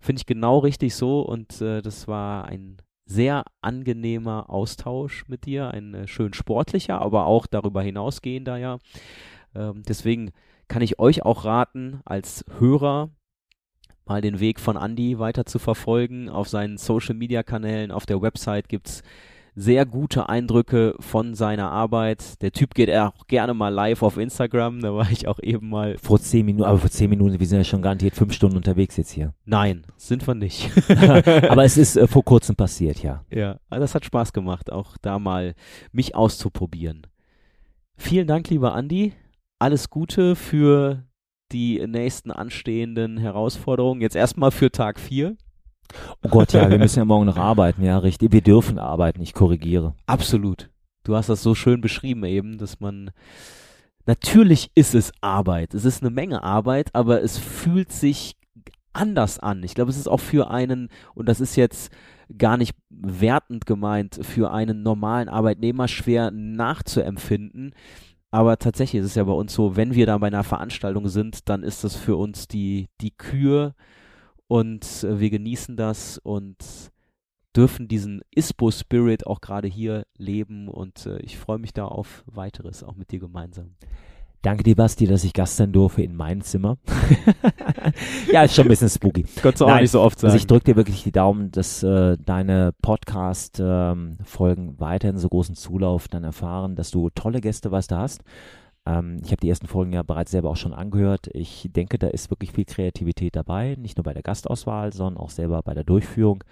finde ich genau richtig so und äh, das war ein sehr angenehmer Austausch mit dir, ein äh, schön sportlicher, aber auch darüber hinausgehender ja. Ähm, deswegen kann ich euch auch raten, als Hörer mal den Weg von Andy weiter zu verfolgen. Auf seinen Social Media Kanälen, auf der Website gibt es sehr gute Eindrücke von seiner Arbeit. Der Typ geht auch gerne mal live auf Instagram, da war ich auch eben mal. Vor zehn Minuten, aber vor zehn Minuten, wir sind ja schon garantiert fünf Stunden unterwegs jetzt hier. Nein, sind wir nicht. aber es ist äh, vor kurzem passiert, ja. Ja, das hat Spaß gemacht, auch da mal mich auszuprobieren. Vielen Dank, lieber Andi. Alles Gute für die nächsten anstehenden Herausforderungen. Jetzt erstmal für Tag 4. Oh Gott, ja, wir müssen ja morgen noch arbeiten, ja, richtig. Wir dürfen arbeiten, ich korrigiere. Absolut. Du hast das so schön beschrieben eben, dass man natürlich ist es Arbeit. Es ist eine Menge Arbeit, aber es fühlt sich anders an. Ich glaube, es ist auch für einen, und das ist jetzt gar nicht wertend gemeint, für einen normalen Arbeitnehmer schwer nachzuempfinden. Aber tatsächlich ist es ja bei uns so, wenn wir da bei einer Veranstaltung sind, dann ist das für uns die, die Kür, und äh, wir genießen das und dürfen diesen ISPO-Spirit auch gerade hier leben und äh, ich freue mich da auf weiteres, auch mit dir gemeinsam. Danke dir, Basti, dass ich Gast sein durfte in meinem Zimmer. ja, ist schon ein bisschen spooky. Konntest du auch nicht so oft sagen. Also ich drücke dir wirklich die Daumen, dass äh, deine Podcast-Folgen ähm, weiterhin so großen Zulauf dann erfahren, dass du tolle Gäste, was du hast. Ähm, ich habe die ersten Folgen ja bereits selber auch schon angehört. Ich denke, da ist wirklich viel Kreativität dabei, nicht nur bei der Gastauswahl, sondern auch selber bei der Durchführung.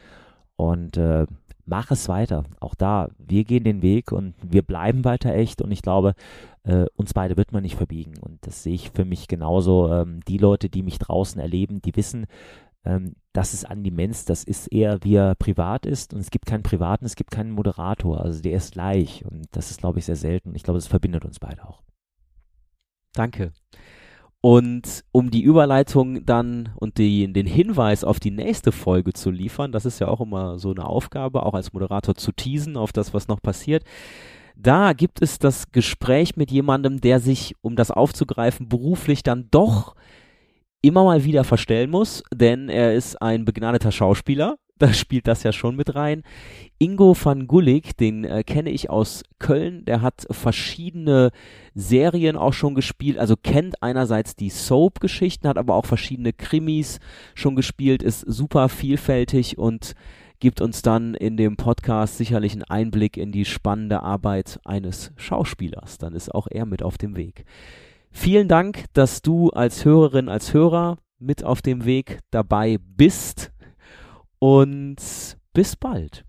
Und äh, mach es weiter. Auch da, wir gehen den Weg und wir bleiben weiter echt. Und ich glaube, äh, uns beide wird man nicht verbiegen. Und das sehe ich für mich genauso. Ähm, die Leute, die mich draußen erleben, die wissen, ähm, das ist Andi Menz, das ist eher, wie er privat ist. Und es gibt keinen Privaten, es gibt keinen Moderator. Also der ist gleich. Und das ist, glaube ich, sehr selten. Ich glaube, das verbindet uns beide auch. Danke. Und um die Überleitung dann und die, den Hinweis auf die nächste Folge zu liefern, das ist ja auch immer so eine Aufgabe, auch als Moderator zu teasen auf das, was noch passiert. Da gibt es das Gespräch mit jemandem, der sich, um das aufzugreifen, beruflich dann doch immer mal wieder verstellen muss, denn er ist ein begnadeter Schauspieler, da spielt das ja schon mit rein. Ingo van Gulik, den äh, kenne ich aus Köln, der hat verschiedene Serien auch schon gespielt, also kennt einerseits die Soap-Geschichten, hat aber auch verschiedene Krimis schon gespielt, ist super vielfältig und gibt uns dann in dem Podcast sicherlich einen Einblick in die spannende Arbeit eines Schauspielers. Dann ist auch er mit auf dem Weg. Vielen Dank, dass du als Hörerin, als Hörer mit auf dem Weg dabei bist und bis bald.